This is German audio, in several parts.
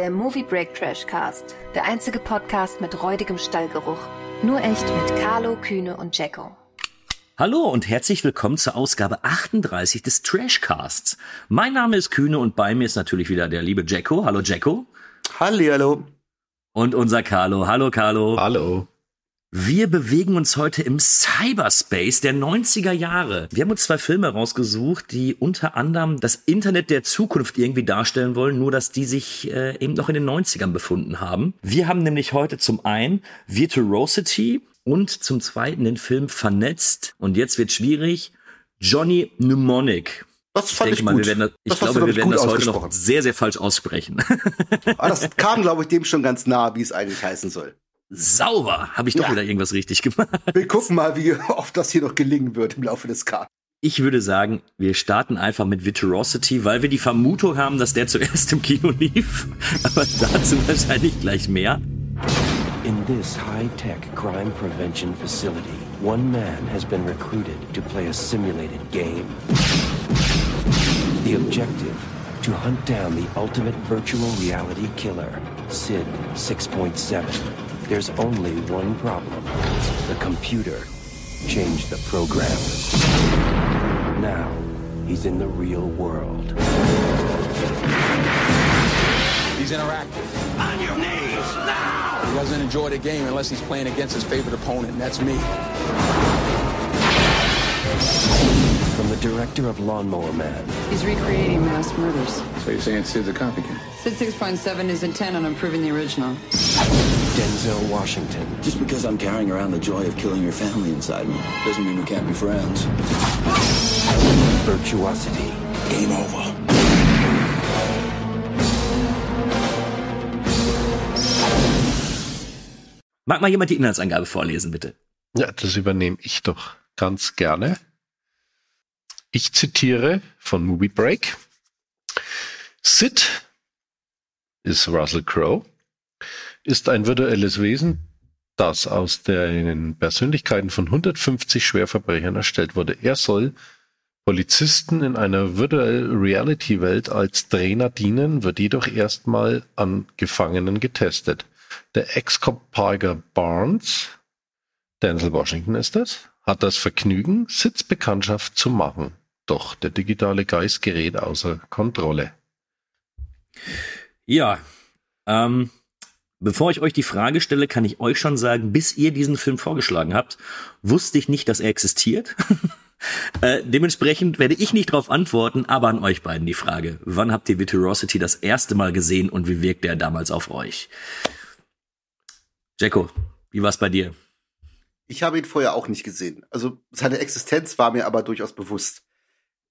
der Movie Break Trash Cast. Der einzige Podcast mit räudigem Stallgeruch. Nur echt mit Carlo, Kühne und Jacko. Hallo und herzlich willkommen zur Ausgabe 38 des Trashcasts. Mein Name ist Kühne und bei mir ist natürlich wieder der liebe Jacko. Hallo Jacko. Hallo. Und unser Carlo. Hallo Carlo. Hallo. Wir bewegen uns heute im Cyberspace der 90er Jahre. Wir haben uns zwei Filme rausgesucht, die unter anderem das Internet der Zukunft irgendwie darstellen wollen, nur dass die sich äh, eben noch in den 90ern befunden haben. Wir haben nämlich heute zum einen Virtuosity und zum zweiten den Film Vernetzt. Und jetzt wird schwierig. Johnny Mnemonic. Das fand ich, ich mal, gut. wir werden das, ich Das glaube, wir werden das heute noch sehr, sehr falsch aussprechen. Aber das kam, glaube ich, dem schon ganz nah, wie es eigentlich heißen soll. Sauber, habe ich doch Ja. wieder irgendwas richtig gemacht. Wir gucken mal, wie oft das hier noch gelingen wird im Laufe des K. Ich würde sagen, wir starten einfach mit Virtuosity, weil wir die Vermutung haben, dass der zuerst im Kino lief. Aber dazu wahrscheinlich gleich mehr. In this high-tech crime prevention facility, one man has been recruited to play a simulated game. The objective, to hunt down the ultimate virtual reality killer, Sid 6.7. There's only one problem. The computer changed the program. Now, he's in the real world. He's interactive. On your knees now! He doesn't enjoy the game unless he's playing against his favorite opponent, and that's me. From the director of Lawnmower Man, He's recreating mass murders. So you're saying Sid's a copycat? Sid 6.7 is intent on improving the original. Denzel Washington, Just because I'm carrying around the joy of killing your family inside me doesn't mean we can't be friends. Virtuosity, Game over. Mag mal jemand die Inhaltsangabe vorlesen, bitte? Ja, das übernehme ich doch ganz gerne. Ich zitiere von Movie Break. Sid ist Russell Crowe, ist ein virtuelles Wesen, das aus den Persönlichkeiten von 150 Schwerverbrechern erstellt wurde. Er soll Polizisten in einer Virtual Reality Welt als Trainer dienen, wird jedoch erstmal an Gefangenen getestet. Der Ex-Cop Parker Barnes Denzel Washington ist das, hat das Vergnügen, Sitzbekanntschaft zu machen. Doch der digitale Geist gerät außer Kontrolle. Ja, ähm, bevor ich euch die Frage stelle, kann ich euch schon sagen, bis ihr diesen Film vorgeschlagen habt, wusste ich nicht, dass er existiert. äh, dementsprechend werde ich nicht darauf antworten, aber an euch beiden die Frage. Wann habt ihr Virtuosity das erste Mal gesehen und wie wirkte er damals auf euch? Jacko, wie war's bei dir? Ich habe ihn vorher auch nicht gesehen. Also seine Existenz war mir aber durchaus bewusst.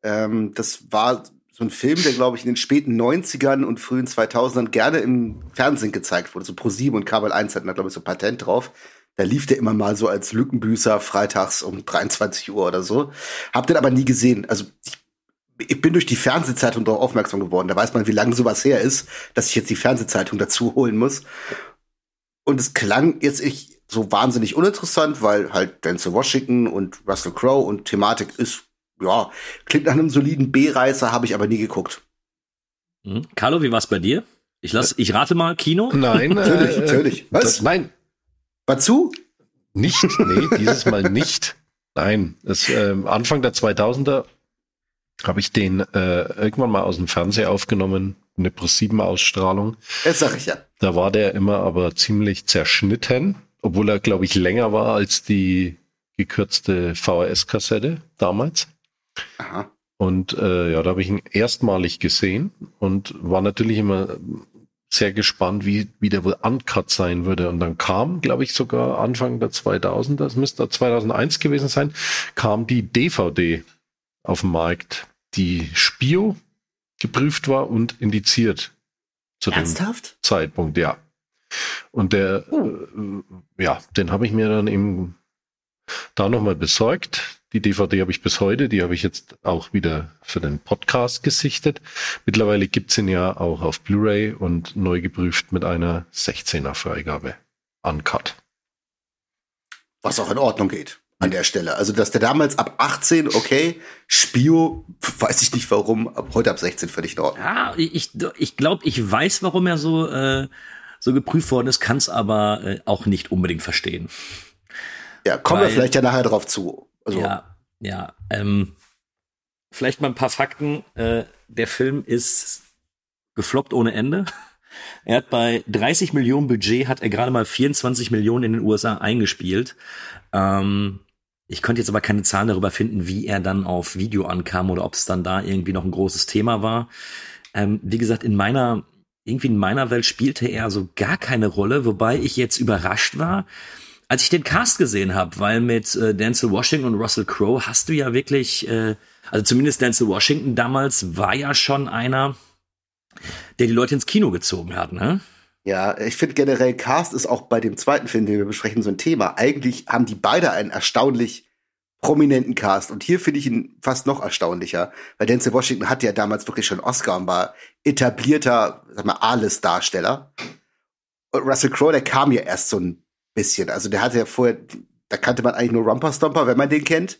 Ähm, das war so ein Film, der, glaube ich, in den späten 90ern und frühen 2000ern gerne im Fernsehen gezeigt wurde. So Pro7 und Kabel 1 hatten da, glaube ich, so Patent drauf. Da lief der immer mal so als Lückenbüßer freitags um 23 Uhr oder so. Hab den aber nie gesehen. Also ich, ich bin durch die Fernsehzeitung darauf aufmerksam geworden. Da weiß man, wie lange sowas her ist, dass ich jetzt die Fernsehzeitung dazu holen muss. Und es klang jetzt ich so wahnsinnig uninteressant, weil halt Denzel Washington und Russell Crowe und Thematik ist, ja, klingt nach einem soliden B-Reißer, habe ich aber nie geguckt. Hm? Carlo, wie war's bei dir? Ich lass, ich rate mal, Kino? Nein, Natürlich, natürlich. Was? Das, nein, Was zu? nicht. Nee, dieses Mal nicht. Nein, es, ähm, Anfang der 2000er habe ich den äh, irgendwann mal aus dem Fernseher aufgenommen, eine Pro7-Ausstrahlung. Das sag ich ja. Da war der immer aber ziemlich zerschnitten, obwohl er, glaube ich, länger war als die gekürzte VHS-Kassette damals. Aha. Und äh, ja, da habe ich ihn erstmalig gesehen und war natürlich immer sehr gespannt, wie, wie der wohl uncut sein würde. Und dann kam, glaube ich, sogar Anfang der 2000er, das müsste 2001 gewesen sein, kam die DVD auf den Markt, die Spio geprüft war und indiziert zu dem Ernsthaft? Zeitpunkt, ja. Und der, äh, ja, den habe ich mir dann eben da nochmal besorgt. Die DVD habe ich bis heute, die habe ich jetzt auch wieder für den Podcast gesichtet. Mittlerweile gibt's ihn ja auch auf Blu-ray und neu geprüft mit einer 16er Freigabe. Uncut. Was auch in Ordnung geht. an der Stelle. Also, dass der damals ab 18, okay, Spio, weiß ich nicht warum, ab heute ab 16 völlig in Ordnung. Ja, ich, ich glaube, ich weiß, warum er so, äh, so geprüft worden ist, kann es aber äh, auch nicht unbedingt verstehen. Ja, kommen wir vielleicht ja nachher drauf zu. Also, ja, ja. Ähm, vielleicht mal ein paar Fakten. Äh, der Film ist gefloppt ohne Ende. Er hat bei 30 Millionen Budget hat er gerade mal 24 Millionen in den USA eingespielt. Ähm, ich könnte jetzt aber keine Zahlen darüber finden, wie er dann auf Video ankam oder ob es dann da irgendwie noch ein großes Thema war. Ähm, wie gesagt, in meiner, irgendwie in meiner Welt spielte er so gar keine Rolle, wobei ich jetzt überrascht war, als ich den Cast gesehen habe, weil mit äh, Denzel Washington und Russell Crowe hast du ja wirklich, äh, also zumindest Denzel Washington damals war ja schon einer, der die Leute ins Kino gezogen hat, ne? Ja, ich finde generell Cast ist auch bei dem zweiten Film, den wir besprechen, so ein Thema. Eigentlich haben die beide einen erstaunlich prominenten Cast. Und hier finde ich ihn fast noch erstaunlicher, weil Denzel Washington hat ja damals wirklich schon Oscar und war etablierter, sag mal, A-List-Darsteller. Und Russell Crowe, der kam ja erst so ein bisschen. Also der hatte ja vorher, da kannte man eigentlich nur Rumper Stomper, wenn man den kennt.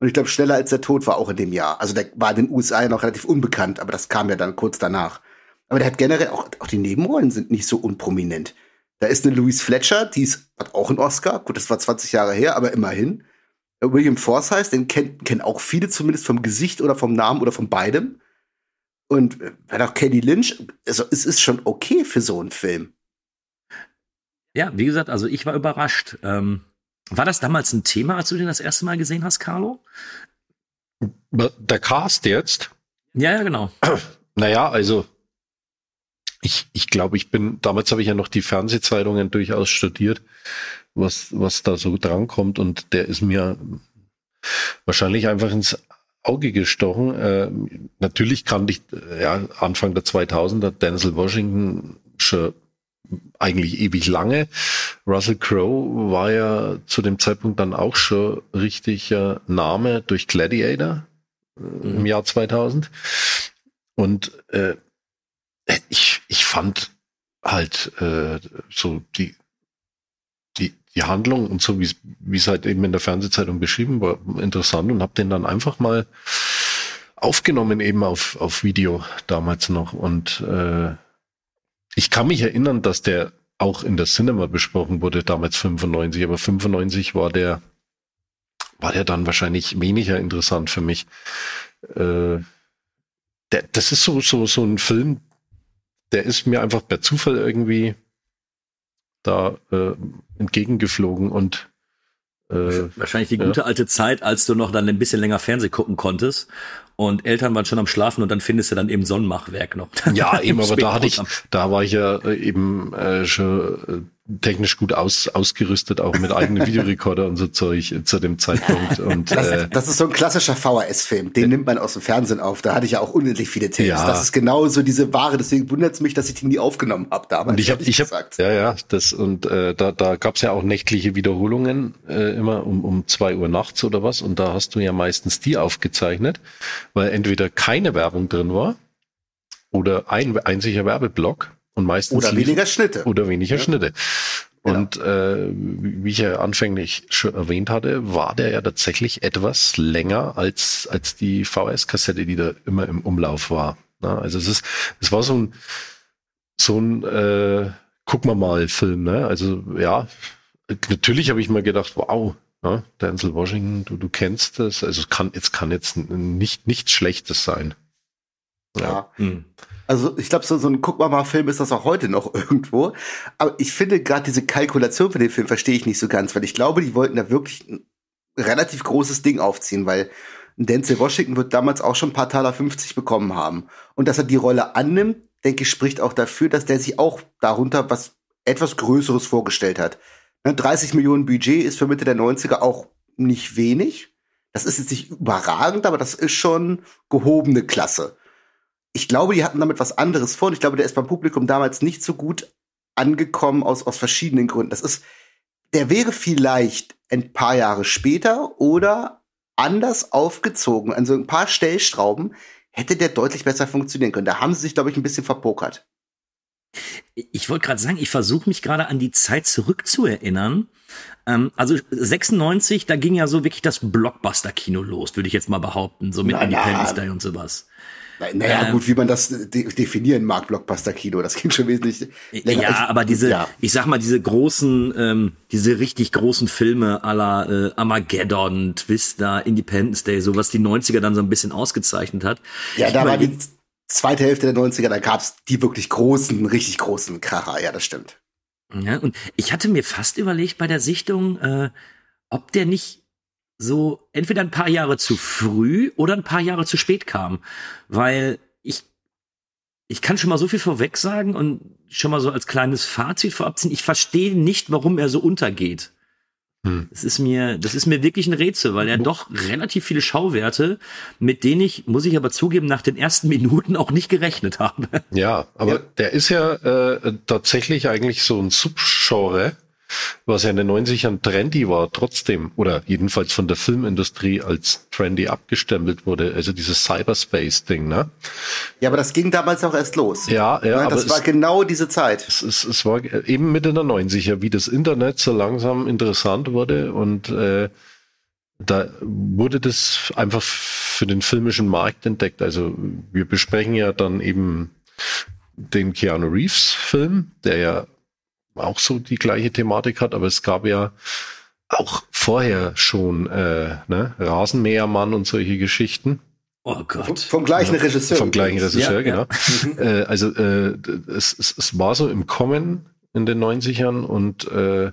Und ich glaube, schneller als der Tod war auch in dem Jahr. Also der war in den USA ja noch relativ unbekannt, aber das kam ja dann kurz danach. Aber der hat generell auch, auch die Nebenrollen sind nicht so unprominent. Da ist eine Louise Fletcher, die ist, hat auch einen Oscar. Gut, das war 20 Jahre her, aber immerhin. William Forsythe, den kennen, kennen auch viele zumindest vom Gesicht oder vom Namen oder von beidem. Und wenn auch Kenny Lynch, also es ist schon okay für so einen Film. Ja, wie gesagt, also ich war überrascht. Ähm, war das damals ein Thema, als du den das erste Mal gesehen hast, Carlo? Der Cast jetzt? Ja, ja, genau. Naja, also ich, ich glaube, ich bin, damals habe ich ja noch die Fernsehzeitungen durchaus studiert, was, was da so drankommt und der ist mir wahrscheinlich einfach ins Auge gestochen. Äh, natürlich kannte ich ja, Anfang der 2000er Denzel Washington schon eigentlich ewig lange. Russell Crowe war ja zu dem Zeitpunkt dann auch schon richtiger Name durch Gladiator äh, mhm. im Jahr 2000. Und äh, ich, ich fand halt äh, so die, die, die Handlung und so, wie es halt eben in der Fernsehzeitung beschrieben war, interessant und habe den dann einfach mal aufgenommen eben auf, auf Video damals noch. Und äh, ich kann mich erinnern, dass der auch in der Cinema besprochen wurde, damals 95, aber 95 war der, war der dann wahrscheinlich weniger interessant für mich. Äh, der, das ist so, so, so ein Film, der ist mir einfach per Zufall irgendwie da äh, entgegengeflogen und äh, Wahrscheinlich die gute ja. alte Zeit, als du noch dann ein bisschen länger Fernseh gucken konntest und Eltern waren schon am Schlafen und dann findest du dann eben Sonnenmachwerk noch. Ja, eben, aber da hatte ich, da war ich ja äh, eben äh, schon äh, technisch gut aus, ausgerüstet, auch mit eigenen Videorekorder und so Zeug zu dem Zeitpunkt. Und, das, äh, das ist so ein klassischer VHS-Film, den nimmt man aus dem Fernsehen auf. Da hatte ich ja auch unendlich viele Tapes. Ja. Das ist genau so diese Ware, deswegen wundert es mich, dass ich die nie aufgenommen habe damals. Und ich habe, ich habe, ja, ja, das und äh, da, da gab es ja auch nächtliche Wiederholungen äh, immer um um zwei Uhr nachts oder was. Und da hast du ja meistens die aufgezeichnet, weil entweder keine Werbung drin war oder ein einziger Werbeblock und meistens oder weniger Schnitte. Oder weniger ja. Schnitte. Genau. Und äh, wie ich ja anfänglich schon erwähnt hatte, war der ja tatsächlich etwas länger als als die VS-Kassette, die da immer im Umlauf war. Na, also es ist, es war so ein so ein äh, guck mal mal Film. Ne? Also ja, natürlich habe ich mir gedacht, wow, ja, Denzel Washington, du, du kennst das. Also es kann jetzt kann jetzt nicht nichts Schlechtes sein. Ja. ja. Hm. Also ich glaube, so, so ein Guck mal Film ist das auch heute noch irgendwo. Aber ich finde gerade diese Kalkulation für den Film verstehe ich nicht so ganz, weil ich glaube, die wollten da wirklich ein relativ großes Ding aufziehen, weil Denzel Washington wird damals auch schon ein paar Taler 50 bekommen haben. Und dass er die Rolle annimmt, denke ich, spricht auch dafür, dass der sich auch darunter was etwas Größeres vorgestellt hat. 30 ne, Millionen Budget ist für Mitte der 90er auch nicht wenig. Das ist jetzt nicht überragend, aber das ist schon gehobene Klasse ich glaube, die hatten damit was anderes vor. Und ich glaube, der ist beim Publikum damals nicht so gut angekommen aus, aus verschiedenen Gründen. Das ist, der wäre vielleicht ein paar Jahre später oder anders aufgezogen, an so ein paar Stellschrauben, hätte der deutlich besser funktionieren können. Da haben sie sich, glaube ich, ein bisschen verpokert. Ich wollte gerade sagen, ich versuche mich gerade an die Zeit zurückzuerinnern. Ähm, also 96, da ging ja so wirklich das Blockbuster-Kino los, würde ich jetzt mal behaupten, so mit Na, na. Independence Day und sowas. Naja, Ähm. gut, wie man das de definieren mag, Blockbuster-Kino, das ging schon wesentlich länger. Ja, Ich- aber diese, ja. ich sag mal, diese großen, ähm, diese richtig großen Filme la äh, Armageddon, Twister, Independence Day, so was die 90er dann so ein bisschen ausgezeichnet hat. Ja, Ich da war die zweite Hälfte der 90er, da gab's die wirklich großen, richtig großen Kracher, ja, das stimmt. Ja, und ich hatte mir fast überlegt bei der Sichtung, äh, ob der nicht so entweder ein paar Jahre zu früh oder ein paar Jahre zu spät kam. Weil ich, ich kann schon mal so viel vorweg sagen und schon mal so als kleines Fazit vorab ziehen. Ich verstehe nicht, warum er so untergeht. Hm. Das ist mir, das ist mir wirklich ein Rätsel, weil er doch relativ viele Schauwerte, mit denen ich, muss ich aber zugeben, nach den ersten Minuten auch nicht gerechnet habe. Ja, aber Ja. der ist ja äh, tatsächlich eigentlich so ein Subgenre, was ja in den 90ern trendy war, trotzdem, oder jedenfalls von der Filmindustrie als trendy abgestempelt wurde. Also dieses Cyberspace-Ding, ne? Ja, aber das ging damals auch erst los. Ja, ja, aber das war es, genau diese Zeit. es, es, es war eben Mitte der 90er, wie das Internet so langsam interessant wurde und äh, da wurde das einfach für den filmischen Markt entdeckt. Also wir besprechen ja dann eben den Keanu Reeves Film, der ja auch so die gleiche Thematik hat, aber es gab ja auch vorher schon äh, ne, Rasenmähermann und solche Geschichten. Oh Vom, Gott. vom gleichen Regisseur. Vom gleichen. Regisseur, Ja, genau. äh, also äh, es, es, es war so im Kommen in den 90ern und äh,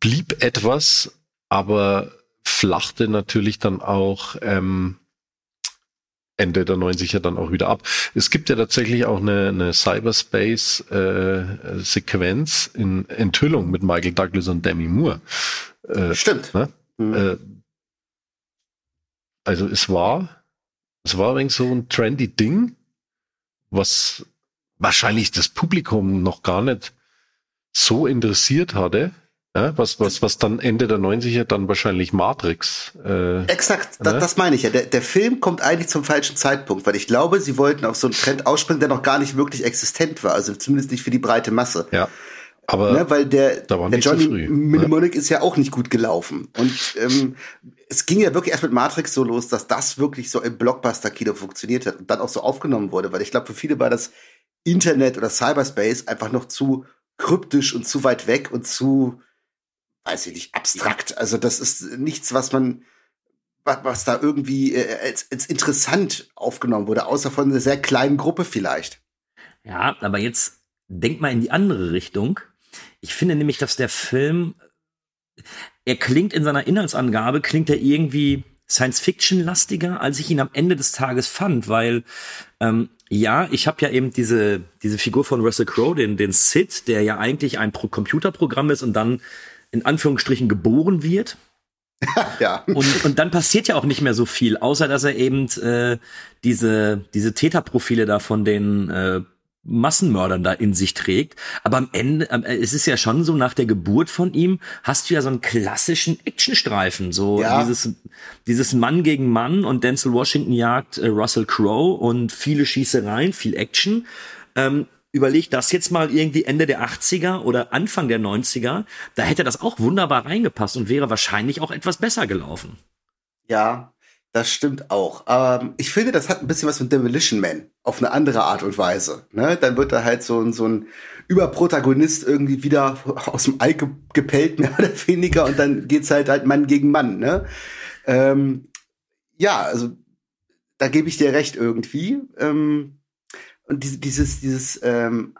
blieb etwas, aber flachte natürlich dann auch ähm, Ende der 90er dann auch wieder ab. Es gibt ja tatsächlich auch eine, eine Cyberspace-Sequenz in Enthüllung mit Michael Douglas und Demi Moore. Äh, Stimmt. Ne? Mhm. äh, also es war, es war übrigens so ein trendy Ding, was wahrscheinlich das Publikum noch gar nicht so interessiert hatte, ja, was, was, was dann Ende der 90er dann wahrscheinlich Matrix. Äh, Exakt, da, Ne? das meine ich ja. Der, der Film kommt eigentlich zum falschen Zeitpunkt, weil ich glaube, sie wollten auf so einen Trend ausspringen, der noch gar nicht wirklich existent war, also zumindest nicht für die breite Masse. ja. Aber Ne, weil der, der Johnny früh, Mnemonic ist ja auch nicht gut gelaufen. Und ähm, es ging ja wirklich erst mit Matrix so los, dass das wirklich so im Blockbuster-Kino funktioniert hat und dann auch so aufgenommen wurde. Weil ich glaube, für viele war das Internet oder Cyberspace einfach noch zu kryptisch und zu weit weg und zu, weiß ich nicht, abstrakt. Also das ist nichts, was man, was, da irgendwie äh, als, als interessant aufgenommen wurde, außer von einer sehr kleinen Gruppe vielleicht. Ja, aber jetzt denk mal in die andere Richtung. Ich finde nämlich, dass der Film, er klingt in seiner Inhaltsangabe, klingt er irgendwie Science-Fiction-lastiger, als ich ihn am Ende des Tages fand, weil ähm, ja, ich habe ja eben diese diese Figur von Russell Crowe, den den Sid, der ja eigentlich ein Pro Computerprogramm ist und dann in Anführungsstrichen geboren wird. Ja. Und, und dann passiert ja auch nicht mehr so viel, außer dass er eben äh, diese, diese Täterprofile da von den äh, Massenmördern da in sich trägt. Aber am Ende, äh, es ist ja schon so, nach der Geburt von ihm hast du ja so einen klassischen Actionstreifen. So Ja. dieses, dieses Mann gegen Mann und Denzel Washington jagt äh, Russell Crowe und viele Schießereien, viel Action. Ähm, überleg das jetzt mal irgendwie Ende der 80er oder Anfang der 90er, da hätte das auch wunderbar reingepasst und wäre wahrscheinlich auch etwas besser gelaufen. Ja, das stimmt auch. Ähm, ich finde, das hat ein bisschen was von Demolition Man auf eine andere Art und Weise. Ne? Dann wird da halt so, ein- so ein Überprotagonist irgendwie wieder aus dem Ei ge gepellt, mehr oder weniger, und dann geht's halt halt Mann gegen Mann. Ne? Ähm, ja, also da gebe ich dir recht irgendwie. Ähm, und diese, dieses, dieses ähm,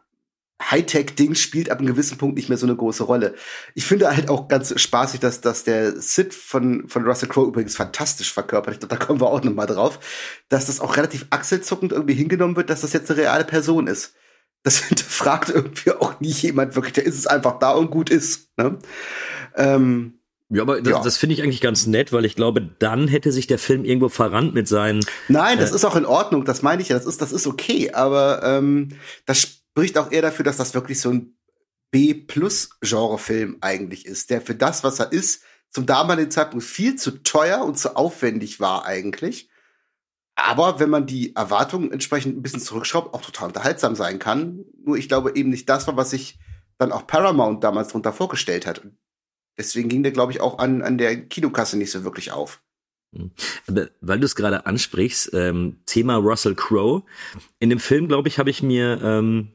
Hightech-Ding spielt ab einem gewissen Punkt nicht mehr so eine große Rolle. Ich finde halt auch ganz spaßig, dass, dass der Sid von, von Russell Crowe übrigens fantastisch verkörpert. Ich glaube, da kommen wir auch noch mal drauf, dass das auch relativ achselzuckend irgendwie hingenommen wird, dass das jetzt eine reale Person ist. Das hinterfragt irgendwie auch nie jemand wirklich. Der ist es einfach da und gut ist. Ne? Ähm, Ja, aber das, Ja. das finde ich eigentlich ganz nett, weil ich glaube, dann hätte sich der Film irgendwo verrannt mit seinen. Nein, das ist auch in Ordnung, das meine ich ja, das ist, das ist okay, aber ähm, das spricht auch eher dafür, dass das wirklich so ein B-Plus-Genre-Film eigentlich ist, der für das, was er ist, zum damaligen Zeitpunkt viel zu teuer und zu aufwendig war eigentlich. aber wenn man die Erwartungen entsprechend ein bisschen zurückschraubt, auch total unterhaltsam sein kann. Nur ich glaube eben nicht das war, was sich dann auch Paramount damals darunter vorgestellt hat. Deswegen ging der, glaube ich, auch an, an der Kinokasse nicht so wirklich auf. Hm. Aber weil du es gerade ansprichst, ähm, Thema Russell Crowe. In dem Film, glaube ich, habe ich mir ähm,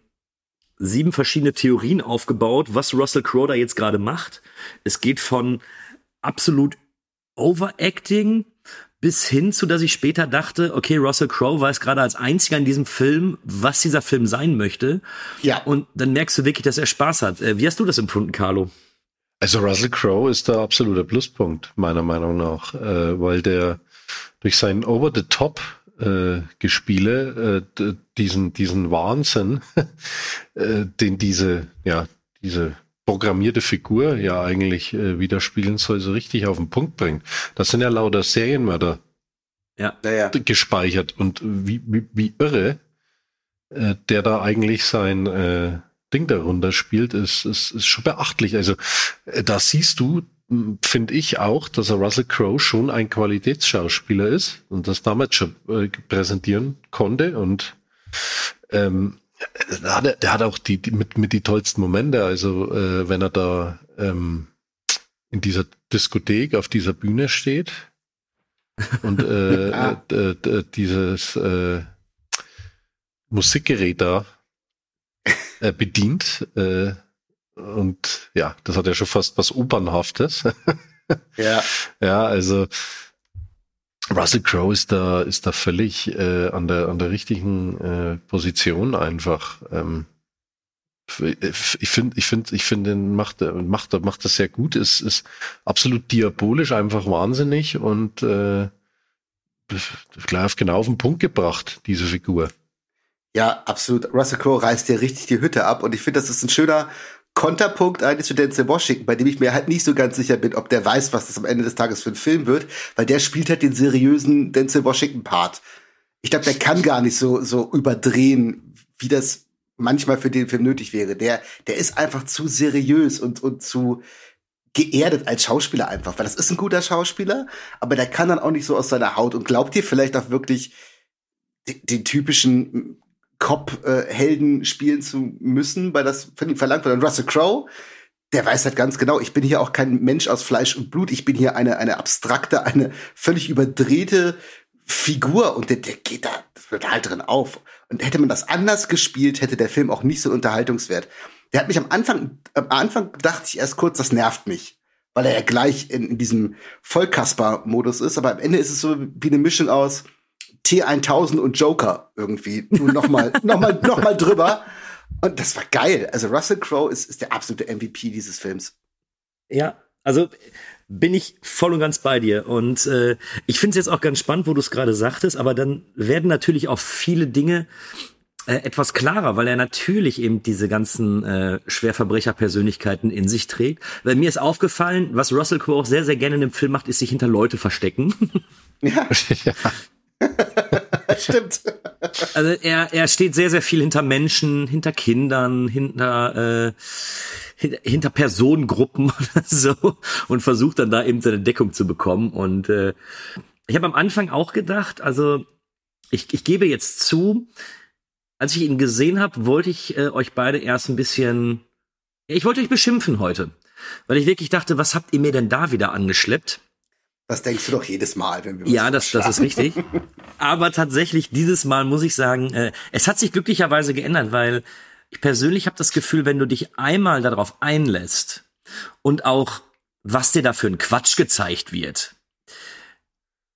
sieben verschiedene Theorien aufgebaut, was Russell Crowe da jetzt gerade macht. Es geht von absolut Overacting bis hin zu, dass ich später dachte, okay, Russell Crowe weiß gerade als einziger in diesem Film, was dieser Film sein möchte. Ja. Und dann merkst du wirklich, dass er Spaß hat. Äh, wie hast du das empfunden, Carlo? Also Russell Crowe ist der absolute Pluspunkt, meiner Meinung nach, äh, weil der durch seinen Over-the-Top äh, Gespiele äh, diesen diesen Wahnsinn, äh, den diese ja diese programmierte Figur ja eigentlich äh, widerspiegeln soll, so richtig auf den Punkt bringt. Das sind ja lauter Serienmörder ja. Ja, gespeichert und wie, wie, wie irre äh, der da eigentlich sein äh, Ding darunter spielt, ist, ist, ist schon beachtlich. Also äh, da siehst du, finde ich auch, dass er Russell Crowe schon ein Qualitätsschauspieler ist und das damals schon äh, präsentieren konnte und ähm, der hat, der hat auch die, die mit, mit die tollsten Momente. Also äh, wenn er da ähm, in dieser Diskothek auf dieser Bühne steht und äh, ah. dieses äh, Musikgerät da äh, bedient. Äh, und ja, das hat ja schon fast was Opernhaftes. ja. Ja, also Russell Crowe ist da, ist da völlig äh, an, der, an der richtigen äh, Position einfach. Ähm, ich finde, ich finde, ich finde, macht, macht, macht das sehr gut. Es ist absolut diabolisch, einfach wahnsinnig und äh, gleich genau auf den Punkt gebracht, diese Figur. Ja, absolut. Russell Crowe reißt dir richtig die Hütte ab und ich finde, das ist ein schöner Konterpunkt eigentlich zu Denzel Washington, bei dem ich mir halt nicht so ganz sicher bin, ob der weiß, was das am Ende des Tages für ein Film wird, weil der spielt halt den seriösen Denzel Washington Part. Ich glaube, der kann gar nicht so so überdrehen, wie das manchmal für den Film nötig wäre. Der der ist einfach zu seriös und und zu geerdet als Schauspieler einfach, weil das ist ein guter Schauspieler, aber der kann dann auch nicht so aus seiner Haut und glaubt dir vielleicht auch wirklich den, den typischen Cop-Helden spielen zu müssen, weil das von ihm verlangt wird. Und Russell Crowe, der weiß halt ganz genau, ich bin hier auch kein Mensch aus Fleisch und Blut, ich bin hier eine, eine abstrakte, eine völlig überdrehte Figur und der, der geht da total drin auf. Und hätte man das anders gespielt, hätte der Film auch nicht so Unterhaltungswert. Der hat mich am Anfang, am Anfang dachte ich erst kurz, das nervt mich, weil er ja gleich in, in diesem Vollkasper-Modus ist, aber am Ende ist es so wie eine Mischung aus, T1000 und Joker irgendwie. Nur nochmal, nochmal, nochmal drüber. Und das war geil. Also Russell Crowe ist, ist der absolute MVP dieses Films. Ja, also bin ich voll und ganz bei dir. Und äh, ich finde es jetzt auch ganz spannend, wo du es gerade sagtest, aber dann werden natürlich auch viele Dinge äh, etwas klarer, weil er natürlich eben diese ganzen äh, Schwerverbrecher-Persönlichkeiten in sich trägt. Weil mir ist aufgefallen, was Russell Crowe auch sehr, sehr gerne in dem Film macht, ist sich hinter Leute verstecken. Ja. ja. Stimmt. Also er, er steht sehr, sehr viel hinter Menschen, hinter Kindern, hinter, äh, hinter, Personengruppen oder so und versucht dann da eben seine Deckung zu bekommen. Und äh, ich habe am Anfang auch gedacht, also ich, ich gebe jetzt zu, als ich ihn gesehen habe, wollte ich äh, euch beide erst ein bisschen, ich wollte euch beschimpfen heute, weil ich wirklich dachte, was habt ihr mir denn da wieder angeschleppt? Das denkst du doch jedes Mal, wenn wir Ja, das, das ist richtig. Aber tatsächlich, dieses Mal muss ich sagen, äh, es hat sich glücklicherweise geändert, weil ich persönlich habe das Gefühl, wenn du dich einmal darauf einlässt und auch, was dir da für ein Quatsch gezeigt wird,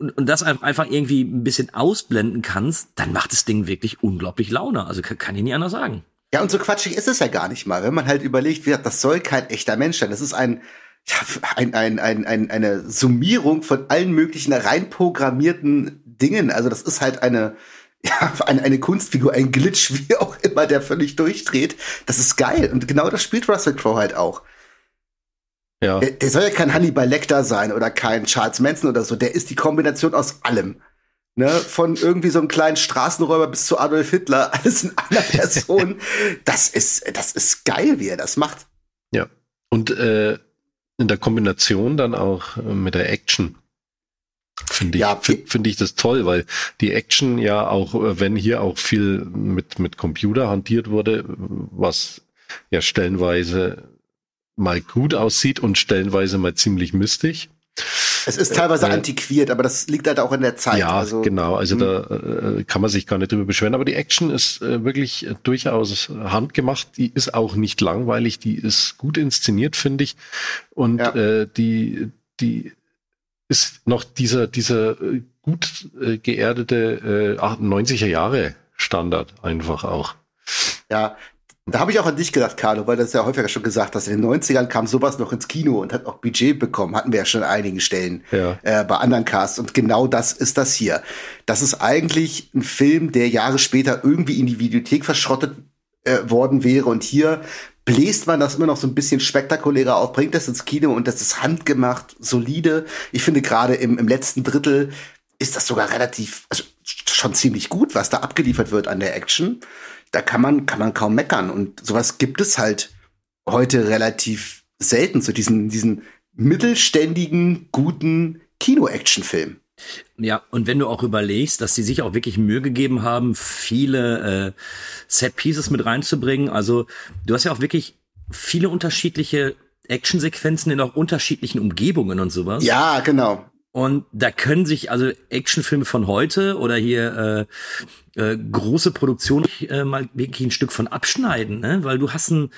und, und das einfach irgendwie ein bisschen ausblenden kannst, dann macht das Ding wirklich unglaublich Laune. Also kann, kann ich nie anders sagen. Ja, und so quatschig ist es ja gar nicht mal, wenn man halt überlegt, wie das soll kein echter Mensch sein. Das ist ein ein, ein, ein, ein, eine Summierung von allen möglichen reinprogrammierten Dingen. Also das ist halt eine, ja, eine, eine Kunstfigur, ein Glitch, wie auch immer, der völlig durchdreht. Das ist geil. Und genau das spielt Russell Crowe halt auch. Ja. Der, der soll ja kein Hannibal Lecter sein oder kein Charles Manson oder so. Der ist die Kombination aus allem. Ne, von irgendwie so einem kleinen Straßenräuber bis zu Adolf Hitler, alles in einer Person. das ist, das ist geil, wie er das macht. Ja. Und äh, in der Kombination dann auch äh, mit der Action finde ich, Ja, find, finde ich das toll, weil die Action ja auch, äh, wenn hier auch viel mit, mit Computer hantiert wurde, was ja stellenweise mal gut aussieht und stellenweise mal ziemlich mistig. Es ist teilweise Äh, antiquiert, aber das liegt halt auch in der Zeit. Ja, also, genau. Also hm. da äh, kann man sich gar nicht drüber beschweren. Aber die Action ist äh, wirklich äh, durchaus handgemacht. Die ist auch nicht langweilig. Die ist gut inszeniert, finde ich. Und Ja. äh, die, die ist noch dieser, dieser äh, gut äh, geerdete äh, 90er Jahre Standard einfach auch. Ja, da habe ich auch an dich gedacht, Carlo, weil das ja häufiger schon gesagt hast. In den 90ern kam sowas noch ins Kino und hat auch Budget bekommen. Hatten wir ja schon an einigen Stellen Ja. äh, bei anderen Casts. Und genau das ist das hier. Das ist eigentlich ein Film, der Jahre später irgendwie in die Videothek verschrottet äh, worden wäre. Und hier bläst man das immer noch so ein bisschen spektakulärer auf, bringt das ins Kino und das ist handgemacht, solide. Ich finde gerade im, im letzten Drittel ist das sogar relativ, also schon ziemlich gut, was da abgeliefert wird an der Action. Da kann man, kann man kaum meckern. Und sowas gibt es halt heute relativ selten, so diesen, diesen mittelständigen, guten Kino-Action-Film. Ja, und wenn du auch überlegst, dass sie sich auch wirklich Mühe gegeben haben, viele äh, Set-Pieces mit reinzubringen. Also du hast ja auch wirklich viele unterschiedliche Actionsequenzen in auch unterschiedlichen Umgebungen und sowas. Ja, genau. Und da können sich also Actionfilme von heute oder hier äh, äh, große Produktionen äh, mal wirklich ein Stück von abschneiden, ne? Weil du hast ein,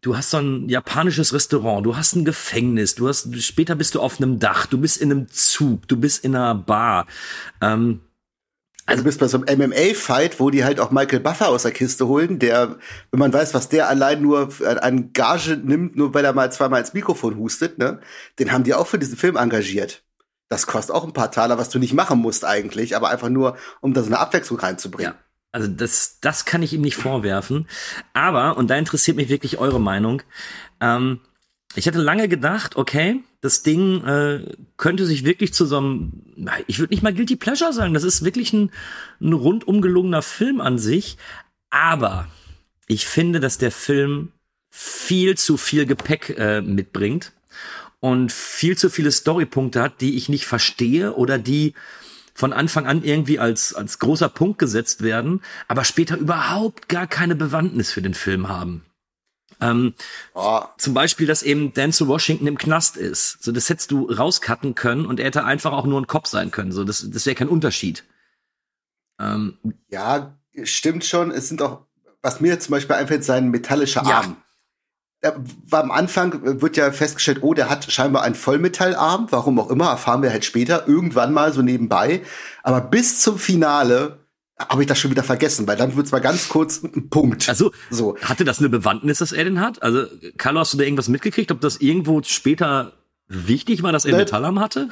du hast so ein japanisches Restaurant, du hast ein Gefängnis, du hast später bist du auf einem Dach, du bist in einem Zug, du bist in einer Bar. Ähm, Also du bist bei so einem MMA-Fight, wo die halt auch Michael Buffer aus der Kiste holen, der, wenn man weiß, was der allein nur an Gage nimmt, nur weil er mal zweimal ins Mikrofon hustet, ne, den haben die auch für diesen Film engagiert. Das kostet auch ein paar Taler, was du nicht machen musst eigentlich, aber einfach nur, um da so eine Abwechslung reinzubringen. Ja. Also das, das kann ich ihm nicht vorwerfen. Aber, und da interessiert mich wirklich eure Meinung, ähm, ich hatte lange gedacht, okay, das Ding äh, könnte sich wirklich zu so einem, ich würde nicht mal Guilty Pleasure sagen, das ist wirklich ein, ein rundum gelungener Film an sich. Aber ich finde, dass der Film viel zu viel Gepäck äh, mitbringt und viel zu viele Storypunkte hat, die ich nicht verstehe oder die von Anfang an irgendwie als, als großer Punkt gesetzt werden, aber später überhaupt gar keine Bewandtnis für den Film haben. Ähm, Oh, zum Beispiel, dass eben Denzel Washington im Knast ist. So, das hättest du rauscutten können und er hätte einfach auch nur ein Kopf sein können. So, das, das wäre kein Unterschied. Ähm, ja, stimmt schon. Es sind auch, was mir zum Beispiel einfällt, sein metallischer Ja. Arm. Am Anfang wird ja festgestellt, oh, der hat scheinbar einen Vollmetallarm, warum auch immer, erfahren wir halt später, irgendwann mal so nebenbei. Aber bis zum Finale habe ich das schon wieder vergessen, weil dann wird's mal ganz kurz ein Punkt. also, so. hatte das eine Bewandtnis, dass er den hat? Also, Carlo, hast du da irgendwas mitgekriegt, ob das irgendwo später wichtig war, dass er Ne. Metallarm hatte?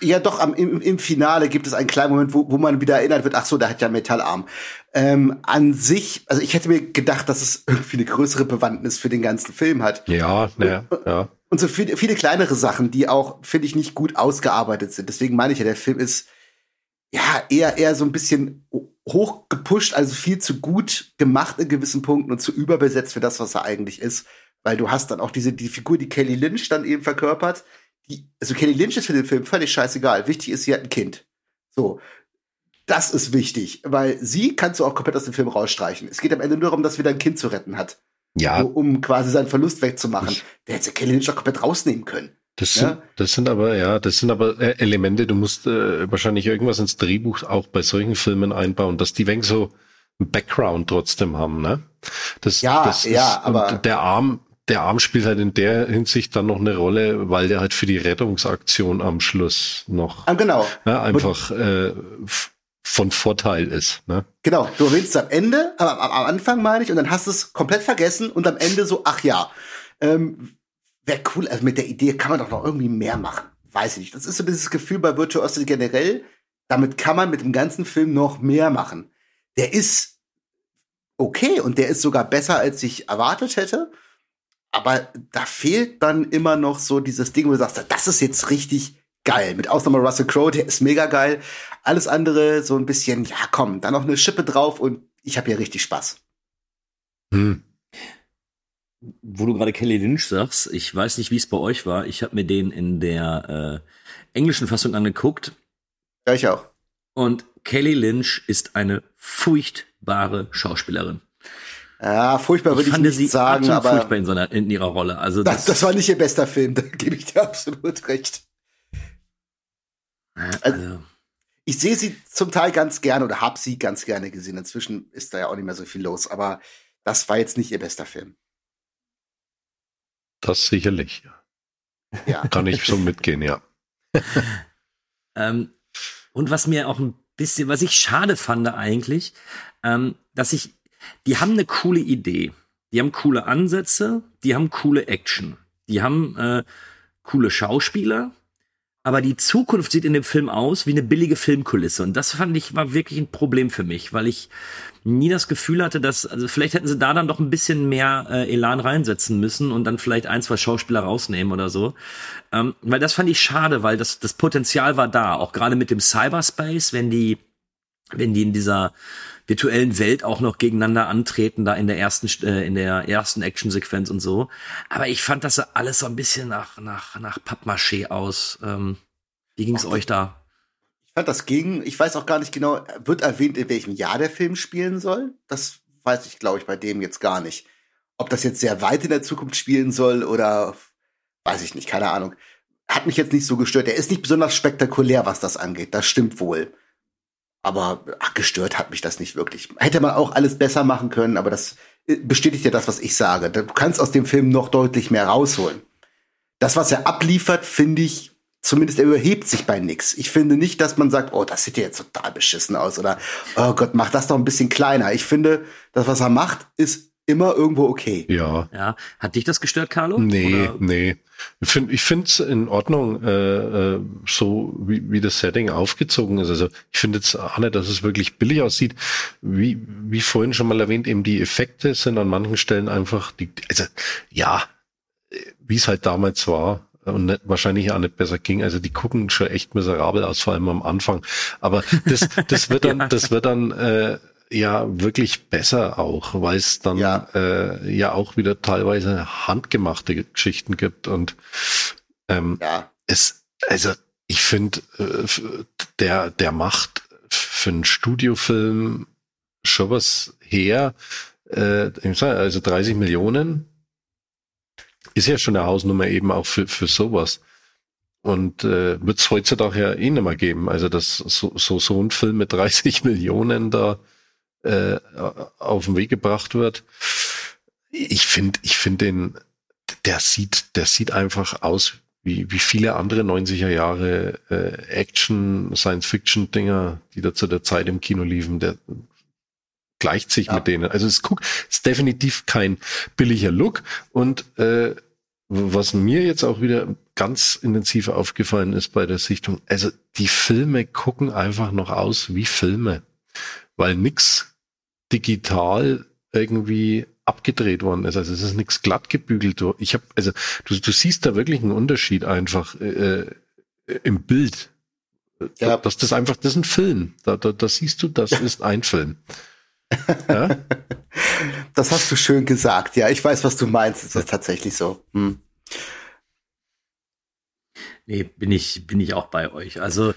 Ja, doch, am, im, im Finale gibt es einen kleinen Moment, wo, wo man wieder erinnert wird, ach so, der hat ja einen Metallarm. Ähm, an sich, also ich hätte mir gedacht, dass es irgendwie eine größere Bewandtnis für den ganzen Film hat. Ja, ja, ja. Und so viele, viele kleinere Sachen, die auch, finde ich, nicht gut ausgearbeitet sind. Deswegen meine ich ja, der Film ist ja eher, eher so ein bisschen hochgepusht, also viel zu gut gemacht in gewissen Punkten und zu überbesetzt für das, was er eigentlich ist. Weil du hast dann auch diese, die Figur, die Kelly Lynch dann eben verkörpert. Die, also Kelly Lynch ist für den Film völlig scheißegal. Wichtig ist, sie hat ein Kind. So. Das ist wichtig, weil sie kannst du auch komplett aus dem Film rausstreichen. Es geht am Ende nur darum, dass wieder ein Kind zu retten hat. Ja, Um quasi seinen Verlust wegzumachen. Ich- Der hätte Kelly Lynch doch komplett rausnehmen können. Das Ja. sind, das sind aber, ja, das sind aber äh, Elemente, du musst äh, wahrscheinlich irgendwas ins Drehbuch auch bei solchen Filmen einbauen, dass die wenig so Background trotzdem haben, ne? Das, Ja, das ja, und aber- der Arm, der Arm spielt halt in der Hinsicht dann noch eine Rolle, weil der halt für die Rettungsaktion am Schluss noch Ah, genau. ne, einfach äh, von Vorteil ist, ne? Genau, du erwähnst es am Ende, aber am, am Anfang meine ich, und dann hast du es komplett vergessen und am Ende so, ach ja, ähm, wäre cool, also mit der Idee kann man doch noch irgendwie mehr machen. Weiß ich nicht. Das ist so dieses Gefühl bei Virtuosity generell, damit kann man mit dem ganzen Film noch mehr machen. Der ist okay und der ist sogar besser, als ich erwartet hätte. Aber da fehlt dann immer noch so dieses Ding, wo du sagst, das ist jetzt richtig geil. Mit Ausnahme Russell Crowe, der ist mega geil. Alles andere so ein bisschen, ja komm, dann noch eine Schippe drauf und ich habe hier richtig Spaß. Hm. Wo du gerade Kelly Lynch sagst, ich weiß nicht, wie es bei euch war. Ich habe mir den in der äh, englischen Fassung angeguckt. Ja, ich auch. Und Kelly Lynch ist eine furchtbare Schauspielerin. Ja, furchtbar würde ich, fand nicht sie sagen, absolut aber furchtbar in, so einer, in ihrer Rolle. Also das, das, das war nicht ihr bester Film, da gebe ich dir absolut recht. also, Ich sehe sie zum Teil ganz gerne oder habe sie ganz gerne gesehen. Inzwischen ist da ja auch nicht mehr so viel los, aber das war jetzt nicht ihr bester Film. Das sicherlich, ja. Ja. Kann ich so mitgehen, ja. ähm, und was mir auch ein bisschen, was ich schade fand eigentlich, ähm, dass ich, die haben eine coole Idee. Die haben coole Ansätze, die haben coole Action, die haben äh, coole Schauspieler, aber die Zukunft sieht in dem Film aus wie eine billige Filmkulisse. Und das fand ich war wirklich ein Problem für mich, weil ich nie das Gefühl hatte, dass, also vielleicht hätten sie da dann doch ein bisschen mehr äh, Elan reinsetzen müssen und dann vielleicht ein, zwei Schauspieler rausnehmen oder so. Ähm, weil das fand ich schade, weil das, das Potenzial war da. Auch gerade mit dem Cyberspace, wenn die, wenn die in dieser virtuellen Welt auch noch gegeneinander antreten, da in der ersten, äh, in der ersten Actionsequenz und so. Aber ich fand das alles so ein bisschen nach, nach, nach Pappmaché aus. Ähm, wie ging's Ach, euch da? Ich fand das ging, ich weiß auch gar nicht genau, wird erwähnt, in welchem Jahr der Film spielen soll? Das weiß ich, glaube ich, bei dem jetzt gar nicht. Ob das jetzt sehr weit in der Zukunft spielen soll oder weiß ich nicht, keine Ahnung. Hat mich jetzt nicht so gestört. Er ist nicht besonders spektakulär, was das angeht. Das stimmt wohl. Aber ach, gestört hat mich das nicht wirklich. Hätte man auch alles besser machen können, aber das äh, bestätigt ja das, was ich sage. Du kannst aus dem Film noch deutlich mehr rausholen. Das, was er abliefert, finde ich, zumindest er überhebt sich bei nix. Ich finde nicht, dass man sagt, oh, das sieht ja jetzt total beschissen aus oder oh Gott, mach das doch ein bisschen kleiner. Ich finde, das, was er macht, ist immer irgendwo okay. Ja. Ja. Hat dich das gestört, Carlo? Nee, Oder? nee. Ich finde ich finde in Ordnung, äh, äh, so wie, wie das Setting aufgezogen ist. Also ich finde jetzt auch nicht, dass es wirklich billig aussieht. Wie, wie vorhin schon mal erwähnt, eben die Effekte sind an manchen Stellen einfach, die, also ja, wie es halt damals war und nicht, wahrscheinlich auch nicht besser ging. Also die gucken schon echt miserabel aus, vor allem am Anfang. Aber das, das wird dann, Ja. das wird dann äh, ja wirklich besser auch, weil es dann Ja. Äh, ja auch wieder teilweise handgemachte Geschichten gibt und ähm, Ja. es, also ich finde, äh, der, der macht für einen Studiofilm schon was her. Äh, also 30 Millionen ist ja schon eine Hausnummer eben auch für, für sowas. Und äh, wird es heutzutage ja eh nicht mehr geben. Also dass so, so, so ein Film mit 30 Millionen da äh, auf den Weg gebracht wird. Ich finde, ich finde den, der sieht, der sieht einfach aus wie, wie viele andere 90er Jahre äh, Action, Science-Fiction-Dinger, die da zu der Zeit im Kino liefen, der gleicht sich Ja. mit denen. Also es guckt, ist definitiv kein billiger Look und äh, was mir jetzt auch wieder ganz intensiv aufgefallen ist bei der Sichtung, also die Filme gucken einfach noch aus wie Filme, weil nix digital irgendwie abgedreht worden ist. Also es ist nichts glatt gebügelt. Ich habe, also du, du siehst da wirklich einen Unterschied einfach äh, im Bild. Ja. Das, das ist einfach, das ist ein Film. Da, da, da siehst du, das ist ein Film. Ja? Das hast du schön gesagt. Ja, ich weiß, was du meinst. Das ist tatsächlich so. Hm. Nee, bin ich, bin ich auch bei euch. Also,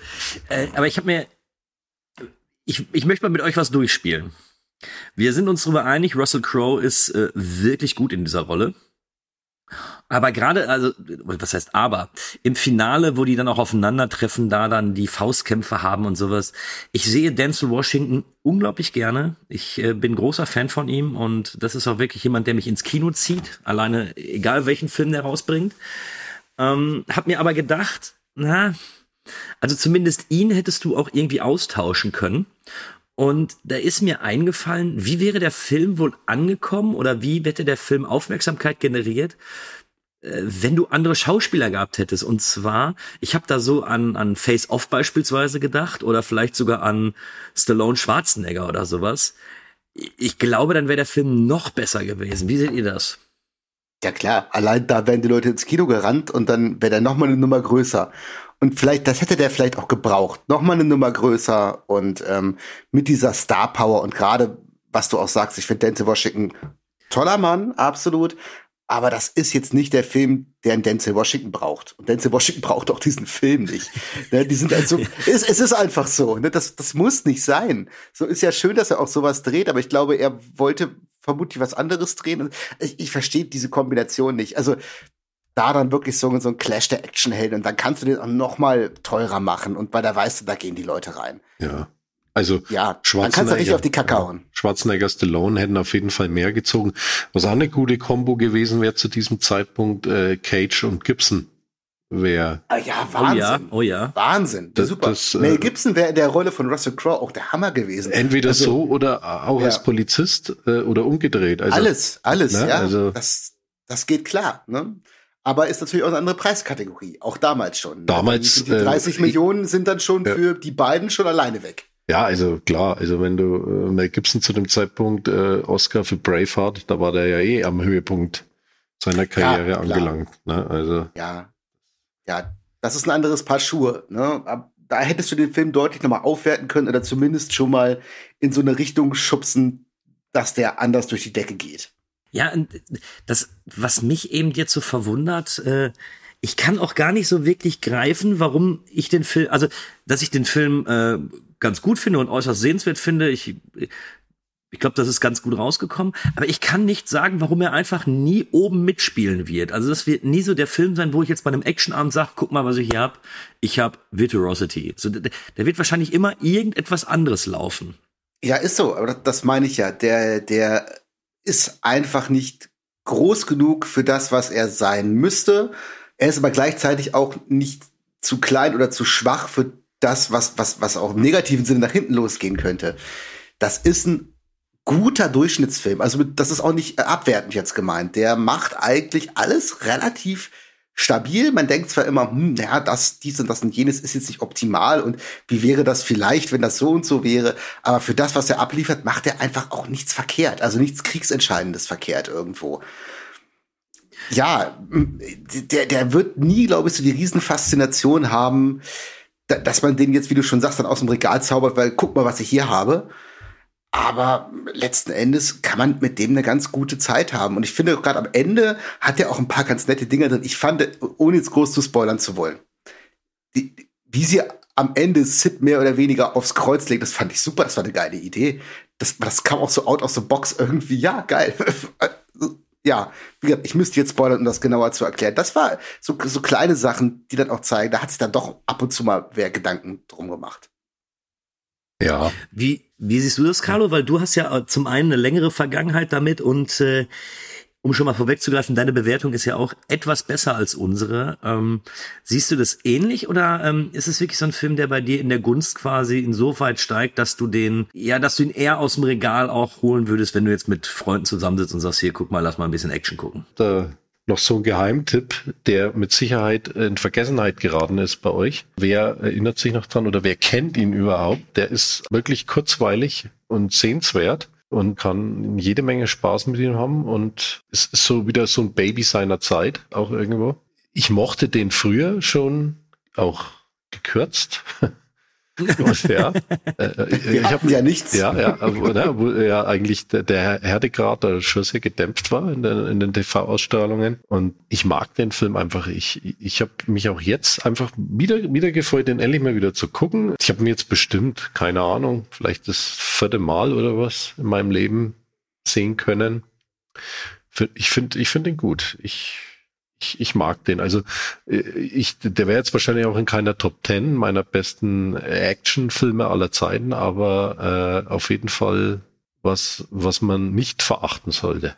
äh, aber ich habe mir, ich, ich möchte mal mit euch was durchspielen. Wir sind uns darüber einig, Russell Crowe ist äh, wirklich gut in dieser Rolle. Aber gerade, also, was heißt aber, im Finale, wo die dann auch aufeinandertreffen, da dann die Faustkämpfe haben und sowas. Ich sehe Denzel Washington unglaublich gerne. Ich äh, bin großer Fan von ihm und das ist auch wirklich jemand, der mich ins Kino zieht. Alleine, egal welchen Film der rausbringt. Ähm, hab mir aber gedacht, na, also zumindest ihn hättest du auch irgendwie austauschen können. Und da ist mir eingefallen, wie wäre der Film wohl angekommen oder wie hätte der Film Aufmerksamkeit generiert, äh, wenn du andere Schauspieler gehabt hättest. Und zwar, ich habe da so an, an Face Off beispielsweise gedacht oder vielleicht sogar an Stallone Schwarzenegger oder sowas. Ich glaube, dann wäre der Film noch besser gewesen. Wie seht ihr das? Ja klar, allein da wären die Leute ins Kino gerannt und dann wäre der noch mal eine Nummer größer. Und vielleicht, das hätte der vielleicht auch gebraucht. Noch mal eine Nummer größer und ähm, mit dieser Star Power und gerade, was du auch sagst, ich finde Denzel Washington toller Mann, absolut. Aber das ist jetzt nicht der Film, der ein Denzel Washington braucht. Und Denzel Washington braucht auch diesen Film nicht. ne, die sind also, es, es ist einfach so. Ne, das, das muss nicht sein. So ist ja schön, dass er auch sowas dreht, aber ich glaube, er wollte vermutlich was anderes drehen. Ich, ich verstehe diese Kombination nicht. Also da dann wirklich so, so ein Clash der Actionhelden und dann kannst du den auch noch mal teurer machen und bei der weißt du, da gehen die Leute rein. Ja. Also ja, dann kannst du richtig auf die Kacke hauen. Schwarzenegger Stallone hätten auf jeden Fall mehr gezogen. Was auch eine gute Kombo gewesen wäre zu diesem Zeitpunkt, äh, Cage und Gibson wäre. Ah, ja, Wahnsinn. Oh ja, oh ja. Wahnsinn. Das, Super. Das, äh, Mel Gibson wäre in der Rolle von Russell Crowe auch der Hammer gewesen. Entweder also, so oder auch ja. als Polizist äh, oder umgedreht. Also, alles, alles, ne, ja. also- das, das geht klar. Ne? Aber ist natürlich auch eine andere Preiskategorie. Auch damals schon. ne? Damals, Die 30 äh, Millionen sind dann schon ja. für die beiden schon alleine weg. Ja, also klar, also wenn du äh, Mel Gibson zu dem Zeitpunkt äh, Oscar für Braveheart, da war der ja eh am Höhepunkt seiner Karriere klar. angelangt. Ne? Also Ja. Ja, das ist ein anderes Paar Schuhe. Ne? Ab- Da hättest du den Film deutlich nochmal aufwerten können oder zumindest schon mal in so eine Richtung schubsen, dass der anders durch die Decke geht. Ja, das, was mich eben jetzt so verwundert, äh, ich kann auch gar nicht so wirklich greifen, warum ich den Film, also dass ich den Film äh, ganz gut finde und äußerst sehenswert finde. Ich, ich glaube, das ist ganz gut rausgekommen. Aber ich kann nicht sagen, warum er einfach nie oben mitspielen wird. Also das wird nie so der Film sein, wo ich jetzt bei einem Actionabend sage, guck mal, was ich hier hab. Ich hab Virtuosity. So, der, der wird wahrscheinlich immer irgendetwas anderes laufen. Ja, ist so, aber das meine ich ja. Der, der ist einfach nicht groß genug für das, was er sein müsste. Er ist aber gleichzeitig auch nicht zu klein oder zu schwach für das, was, was, was auch im negativen Sinne nach hinten losgehen könnte. Das ist ein guter Durchschnittsfilm. Also das ist auch nicht abwertend jetzt gemeint. Der macht eigentlich alles relativ stabil. Man denkt zwar immer, hm, naja, das, dies und das und jenes ist jetzt nicht optimal und wie wäre das vielleicht, wenn das so und so wäre. Aber für das, was er abliefert, macht er einfach auch nichts verkehrt. Also nichts Kriegsentscheidendes verkehrt irgendwo. Ja, der, der wird nie, glaube ich, so die Riesenfaszination haben, da- dass man den jetzt, wie du schon sagst, dann aus dem Regal zaubert, weil guck mal, was ich hier habe. Aber letzten Endes kann man mit dem eine ganz gute Zeit haben. Und ich finde, gerade am Ende hat er auch ein paar ganz nette Dinge drin. Ich fand, ohne jetzt groß zu spoilern zu wollen, die, wie sie am Ende Sid mehr oder weniger aufs Kreuz legt, das fand ich super. Das war eine geile Idee. Das, das kam auch so out of the box irgendwie. Ja, geil. ja, wie gesagt, ich müsste jetzt spoilern, um das genauer zu erklären. Das war so, so kleine Sachen, die dann auch zeigen, da hat sich dann doch ab und zu mal wer Gedanken drum gemacht. ja, Wie, wie siehst du das, Carlo? Weil du hast ja äh, zum einen eine längere Vergangenheit damit und äh, um schon mal vorwegzugreifen, deine Bewertung ist ja auch etwas besser als unsere. Ähm, siehst du das ähnlich oder ähm, ist es wirklich so ein Film, der bei dir in der Gunst quasi insoweit steigt, dass du den, ja, dass du ihn eher aus dem Regal auch holen würdest, wenn du jetzt mit Freunden zusammensitzt und sagst, hier, guck mal, lass mal ein bisschen Action gucken. da noch so ein Geheimtipp, der mit Sicherheit in Vergessenheit geraten ist bei euch. Wer erinnert sich noch dran oder wer kennt ihn überhaupt? Der ist wirklich kurzweilig und sehenswert und kann jede Menge Spaß mit ihm haben und ist so wieder so ein Baby seiner Zeit auch irgendwo. Ich mochte den früher schon auch gekürzt. ja, äh, äh, Wir ich ja nichts. ja, ja, aber, ne, wo ja eigentlich der, der Härtegrad da schon sehr gedämpft war in den, in den TV-Ausstrahlungen. Und ich mag den Film einfach. Ich, ich habe mich auch jetzt einfach wieder, wieder gefreut, den endlich mal wieder zu gucken. Ich habe mir jetzt bestimmt, keine Ahnung, vielleicht das vierte Mal oder was in meinem Leben sehen können. Ich finde, ich finde ihn gut. Ich, ich, ich mag den. Also äh, ich, der wäre jetzt wahrscheinlich auch in keiner Top 10 meiner besten Actionfilme aller Zeiten, aber äh, auf jeden Fall was, was man nicht verachten sollte.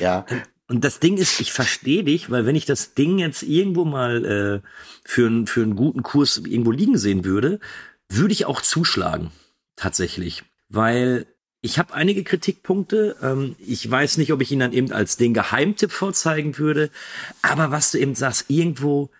Ja, Und das Ding ist, ich verstehe dich, weil wenn ich das Ding jetzt irgendwo mal äh, für, für einen guten Kurs irgendwo liegen sehen würde, würde ich auch zuschlagen. Tatsächlich. Weil ich habe einige Kritikpunkte. Ähm, ich weiß nicht, ob ich ihn dann eben als den Geheimtipp vorzeigen würde. Aber was du eben sagst, irgendwo,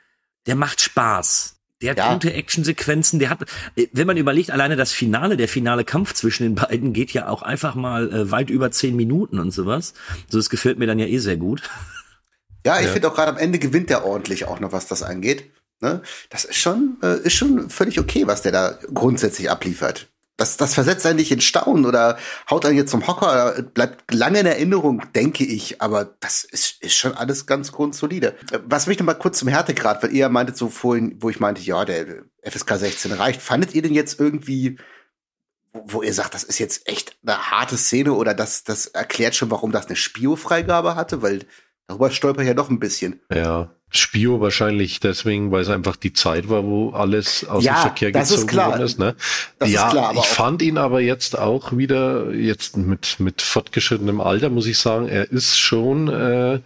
der macht Spaß. Der hat Ja. gute Actionsequenzen. Der hat, äh, wenn man überlegt, alleine das Finale, der finale Kampf zwischen den beiden geht ja auch einfach mal äh, weit über zehn Minuten und sowas. So, das gefällt mir dann ja eh sehr gut. Ja, ich Ja. finde auch gerade am Ende gewinnt der ordentlich auch noch, was das angeht. Ne? Das ist schon, äh, ist schon völlig okay, was der da grundsätzlich abliefert. Das, das versetzt einen nicht in Staunen oder haut einen jetzt zum Hocker, bleibt lange in Erinnerung, denke ich. Aber das ist, ist schon alles ganz grundsolide. Was mich noch mal kurz zum Härtegrad, weil ihr meintet so vorhin, wo ich meinte, ja, der FSK 16 reicht. Fandet ihr denn jetzt irgendwie, wo, wo ihr sagt, das ist jetzt echt eine harte Szene oder das, das erklärt schon, warum das eine Spio-Freigabe hatte? Weil darüber stolper ich ja doch ein bisschen. Ja, Spio wahrscheinlich deswegen, weil es einfach die Zeit war, wo alles aus Ja, dem Verkehr das ist gezogen klar. worden ist. Ne? Das ist ja, klar, aber ich fand ihn aber jetzt auch wieder, jetzt mit, mit fortgeschrittenem Alter, muss ich sagen, er ist schon äh,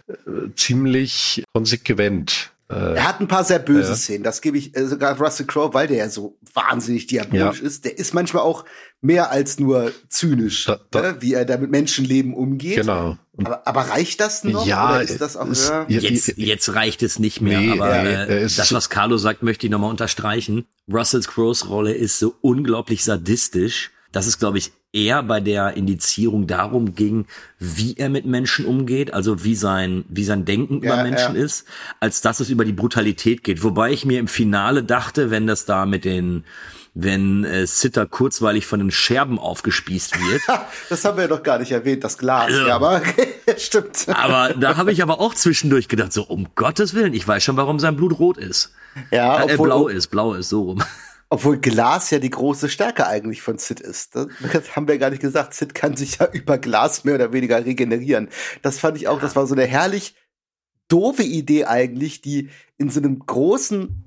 ziemlich konsequent. Äh, Er hat ein paar sehr böse Ja. Szenen, das gebe ich, äh, sogar Russell Crowe, weil der ja so wahnsinnig diabolisch Ja. ist, der ist manchmal auch mehr als nur zynisch, Da- da- ne, wie er da mit Menschenleben umgeht. genau. Aber, aber reicht das noch? Ja, oder ist das auch es- ja, Jetzt, jetzt reicht es nicht mehr, Nee, aber nee, äh, ist das, was Carlo sagt, möchte ich nochmal unterstreichen. Russell Crowes Rolle ist so unglaublich sadistisch, dass es, glaube ich, eher bei der Indizierung darum ging, wie er mit Menschen umgeht, also wie sein, wie sein Denken Ja, über Menschen ja. ist, als dass es über die Brutalität geht. Wobei ich mir im Finale dachte, wenn das da mit den, wenn äh, Sitter kurzweilig von den Scherben aufgespießt wird, das haben wir ja noch gar nicht erwähnt, das Glas. Also- ja, aber stimmt. aber da habe ich aber auch zwischendurch gedacht, so um Gottes Willen, ich weiß schon, warum sein Blut rot ist. Ja, äh, obwohl, blau ist, blau ist, so rum. Obwohl Glas ja die große Stärke eigentlich von Sid ist. Das, das haben wir gar nicht gesagt. Sid kann sich ja über Glas mehr oder weniger regenerieren. Das fand ich auch, das war so eine herrlich doofe Idee eigentlich, die in so einem großen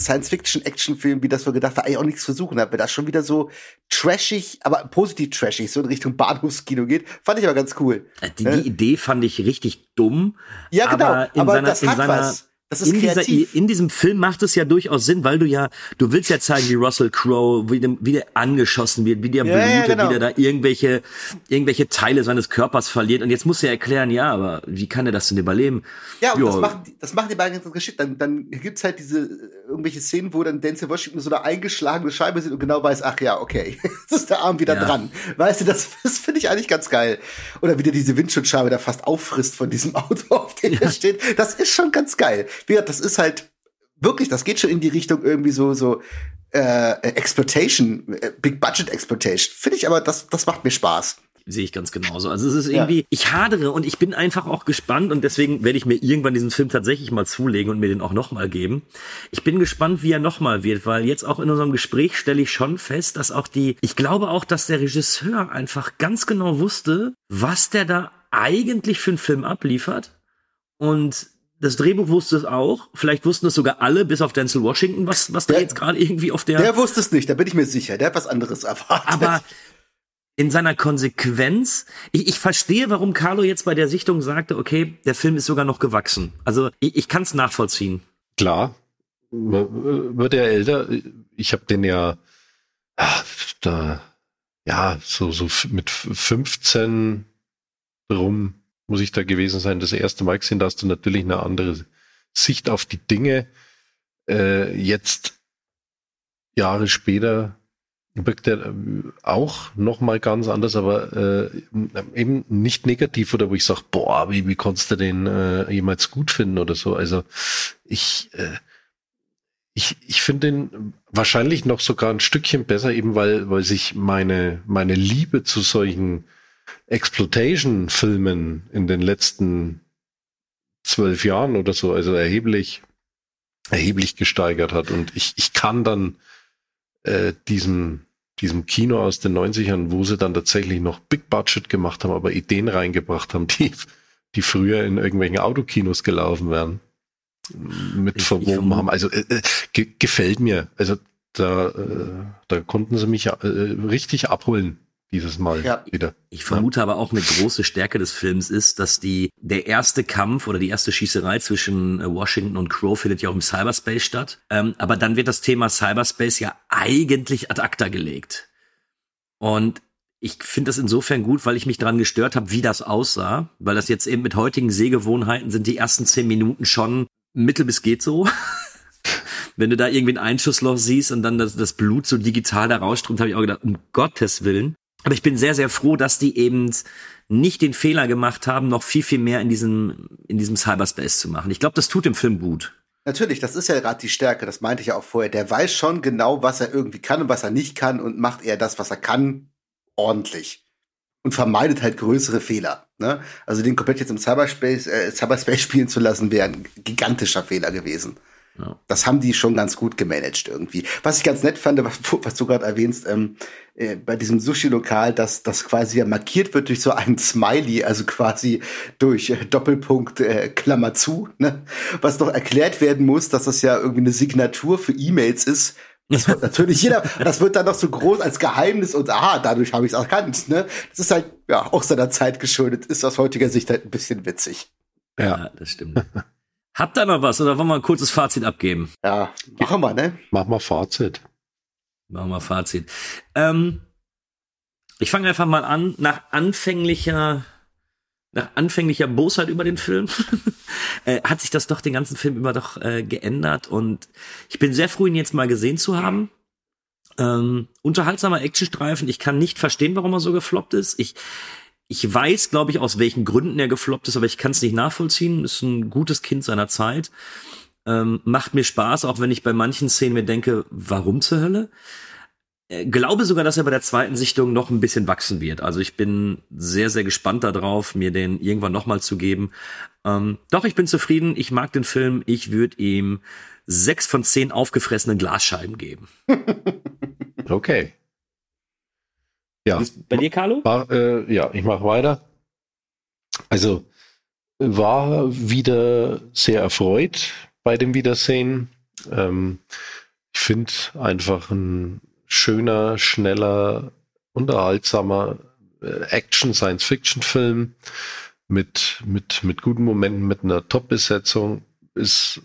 Science-Fiction-Action-Film, wie das so gedacht war, eigentlich auch nichts versuchen hat, weil das schon wieder so trashig, aber positiv trashig, so in Richtung Bahnhofskino geht. Fand ich aber ganz cool. Äh, Die, die Idee fand ich richtig dumm. Ja, genau, Aber in aber seiner, das in hat seiner, was. Das ist in, dieser, kreativ. in diesem Film macht es ja durchaus Sinn, weil du ja, du willst ja zeigen, wie Russell Crowe, wie, dem, wie der angeschossen wird, wie der Ja, ja, blutet, genau. wie der da irgendwelche, irgendwelche Teile seines Körpers verliert. Und jetzt musst du ja erklären, ja, aber wie kann er das denn überleben? Ja, und Ja. das machen die, das machen die beiden ganz geschickt. Dann, dann gibt's halt diese äh, irgendwelche Szenen, wo dann Denzel Washington so eine eingeschlagene Scheibe sieht und genau weiß, ach ja, okay, jetzt ist der Arm wieder Ja. dran. Weißt du, das, das finde ich eigentlich ganz geil. Oder wie der diese Windschutzscheibe da fast auffrisst von diesem Auto, auf dem er steht. Das ist schon ganz geil. Gesagt, das ist halt wirklich, das geht schon in die Richtung irgendwie so, so, äh, Exploitation, äh, Big Budget Exploitation. Finde ich aber, das, das macht mir Spaß. Sehe ich ganz genauso. Also es ist irgendwie, ich hadere und ich bin einfach auch gespannt und deswegen werde ich mir irgendwann diesen Film tatsächlich mal zulegen und mir den auch nochmal geben. Ich bin gespannt, wie er nochmal wird, weil jetzt auch in unserem Gespräch stelle ich schon fest, dass auch die, ich glaube auch, dass der Regisseur einfach ganz genau wusste, was der da eigentlich für einen Film abliefert und das Drehbuch wusste es auch. Vielleicht wussten es sogar alle, bis auf Denzel Washington, was, was da Der- jetzt gerade irgendwie auf der Der wusste es nicht, da bin ich mir sicher. Der hat was anderes erwartet. aber in seiner Konsequenz, ich, ich verstehe, warum Carlo jetzt bei der Sichtung sagte, okay, der Film ist sogar noch gewachsen. Also ich, ich kann es nachvollziehen. Klar, wird er älter. Ich habe den ja da, ja, so, so mit f- 15 rum muss ich da gewesen sein. Das erste Mal gesehen, da hast du natürlich eine andere Sicht auf die Dinge. Äh, jetzt, Jahre später, wirkt er äh, auch noch mal ganz anders, aber äh, eben nicht negativ oder wo ich sage, boah, wie, wie konntest du den äh, jemals gut finden oder so. Also ich, äh, ich, ich finde den wahrscheinlich noch sogar ein Stückchen besser, eben weil, weil sich meine, meine Liebe zu solchen Exploitation-Filmen in den letzten zwölf Jahren oder so, also erheblich, erheblich gesteigert hat. Und ich, ich kann dann äh, diesem, diesem Kino aus den 90ern, wo sie dann tatsächlich noch Big Budget gemacht haben, aber Ideen reingebracht haben, die, die früher in irgendwelchen Autokinos gelaufen wären, mit Ich- ich verwoben vermute- haben. Also äh, äh, ge gefällt mir. Also da, äh, da konnten sie mich äh, richtig abholen dieses Mal Ja. wieder. Ich vermute aber auch eine große Stärke des Films ist, dass die der erste Kampf oder die erste Schießerei zwischen äh, Washington und Crow findet ja auch im Cyberspace statt. Ähm, aber dann wird das Thema Cyberspace ja eigentlich ad acta gelegt. Und ich finde das insofern gut, weil ich mich daran gestört habe, wie das aussah, weil das jetzt eben mit heutigen Sehgewohnheiten sind die ersten zehn Minuten schon mittel bis geht so. Wenn du da irgendwie ein Einschussloch siehst und dann das, das Blut so digital da rausströmt, habe ich auch gedacht, um Gottes Willen. Aber ich bin sehr, sehr froh, dass die eben nicht den Fehler gemacht haben, noch viel, viel mehr in diesem, in diesem Cyberspace zu machen. Ich glaube, das tut dem Film gut. Natürlich, das ist ja gerade die Stärke, das meinte ich ja auch vorher. Der weiß schon genau, was er irgendwie kann und was er nicht kann und macht eher das, was er kann, ordentlich. Und vermeidet halt größere Fehler. Ne? Also den komplett jetzt im Cyberspace, äh, Cyberspace spielen zu lassen, wäre ein gigantischer Fehler gewesen. Ja. Das haben die schon ganz gut gemanagt irgendwie. Was ich ganz nett fand, was, was du gerade erwähnst, ähm, äh, bei diesem Sushi-Lokal, dass das quasi ja markiert wird durch so einen Smiley, also quasi durch äh, Doppelpunkt äh, Klammer zu, ne? was noch erklärt werden muss, dass das ja irgendwie eine Signatur für E-Mails ist, das wird natürlich jeder, das wird dann noch so groß als Geheimnis und aha, dadurch habe ich es erkannt. Ne? Das ist halt ja auch seiner Zeit geschuldet, ist aus heutiger Sicht halt ein bisschen witzig. Ja, ja das stimmt. Habt ihr noch was oder wollen wir ein kurzes Fazit abgeben? Ja, machen wir, ne? Machen wir Fazit. Machen wir Fazit. Ähm, ich fange einfach mal an, nach anfänglicher nach anfänglicher Bosheit über den Film äh, hat sich das doch den ganzen Film über doch äh, geändert und ich bin sehr froh, ihn jetzt mal gesehen zu haben. Ähm, unterhaltsamer Actionstreifen. Ich kann nicht verstehen, warum er so gefloppt ist. Ich ich weiß, glaube ich, aus welchen Gründen er gefloppt ist, aber ich kann es nicht nachvollziehen. Ist ein gutes Kind seiner Zeit. Ähm, macht mir Spaß, auch wenn ich bei manchen Szenen mir denke, warum zur Hölle? Äh, glaube sogar, dass er bei der zweiten Sichtung noch ein bisschen wachsen wird. Also ich bin sehr, sehr gespannt darauf, mir den irgendwann nochmal zu geben. Ähm, doch, ich bin zufrieden. Ich mag den Film. Ich würde ihm sechs von zehn aufgefressenen Glasscheiben geben. Okay. Ja. Bei dir, Carlo? War, äh, ja, ich mache weiter. Also war wieder sehr erfreut bei dem Wiedersehen. Ähm, ich finde einfach ein schöner, schneller, unterhaltsamer äh, Action-Science-Fiction-Film mit, mit, mit guten Momenten, mit einer Top-Besetzung. Ist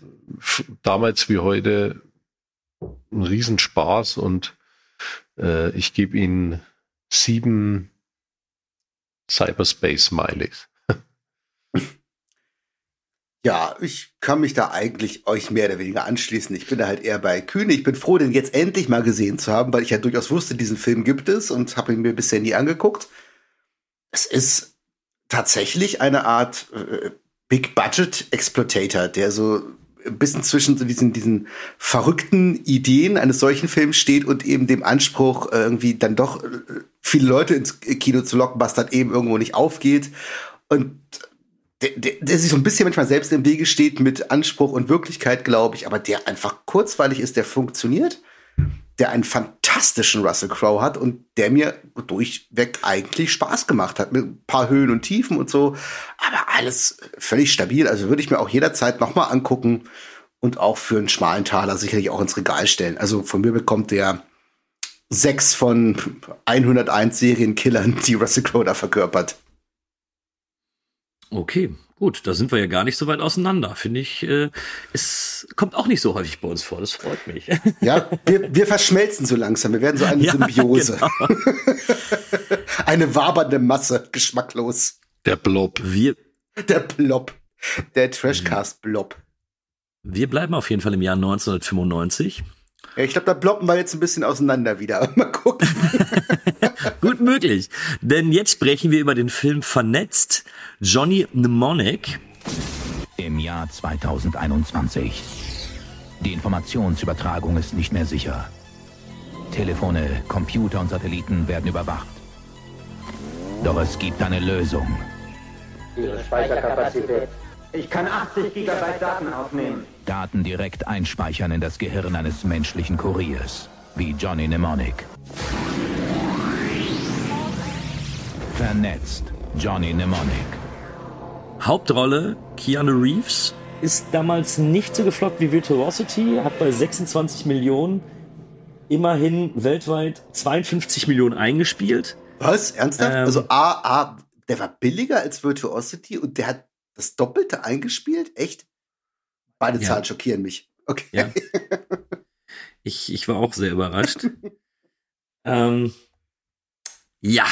damals wie heute ein Riesenspaß und äh, ich gebe Ihnen sieben Cyberspace-Smileys. Ja, ich kann mich da eigentlich euch mehr oder weniger anschließen. Ich bin da halt eher bei Kühne. Ich bin froh, den jetzt endlich mal gesehen zu haben, weil ich ja durchaus wusste, diesen Film gibt es und habe ihn mir bisher nie angeguckt. Es ist tatsächlich eine Art äh, Big Budget Exploitator, der so ein bisschen zwischen so diesen, diesen verrückten Ideen eines solchen Films steht und eben dem Anspruch, irgendwie dann doch äh, viele Leute ins Kino zu locken, was dann eben irgendwo nicht aufgeht. Und der, der, der sich so ein bisschen manchmal selbst im Wege steht mit Anspruch und Wirklichkeit, glaube ich, aber der einfach kurzweilig ist, der funktioniert, der einen fantastischen Russell Crowe hat und der mir durchweg eigentlich Spaß gemacht hat, mit ein paar Höhen und Tiefen und so, aber alles völlig stabil. Also würde ich mir auch jederzeit nochmal angucken und auch für einen schmalen Taler sicherlich auch ins Regal stellen. Also von mir bekommt der sechs von 101 Serienkillern, die Russell Crowe da verkörpert. Okay, gut, da sind wir ja gar nicht so weit auseinander. Finde ich, äh, es kommt auch nicht so häufig bei uns vor. Das freut mich. Ja, wir, wir verschmelzen so langsam. Wir werden so eine ja, Symbiose. Genau. eine wabernde Masse, geschmacklos. Der Blob. Wir, der Blob. Der Trashcast-Blob. Wir bleiben auf jeden Fall im Jahr 1995. Ja, ich glaube, da bloppen wir jetzt ein bisschen auseinander wieder. Mal gucken. Gut möglich. Denn jetzt sprechen wir über den Film Vernetzt, Johnny Mnemonic. Im Jahr 2021. Die Informationsübertragung ist nicht mehr sicher. Telefone, Computer und Satelliten werden überwacht. Doch es gibt eine Lösung. Ihre Speicherkapazität. Ich kann 80 Gigabyte Daten aufnehmen. Daten direkt einspeichern in das Gehirn eines menschlichen Kuriers, wie Johnny Mnemonic. Vernetzt, Johnny Mnemonic. Hauptrolle Keanu Reeves ist damals nicht so gefloppt wie Virtuosity, hat bei 26 Millionen immerhin weltweit 52 Millionen eingespielt. Was? Ernsthaft? Ähm, also A, A, der war billiger als Virtuosity und der hat das Doppelte eingespielt? Echt? Beide ja. Zahlen schockieren mich. Okay. Ja. Ich, ich war auch sehr überrascht. ähm, ja.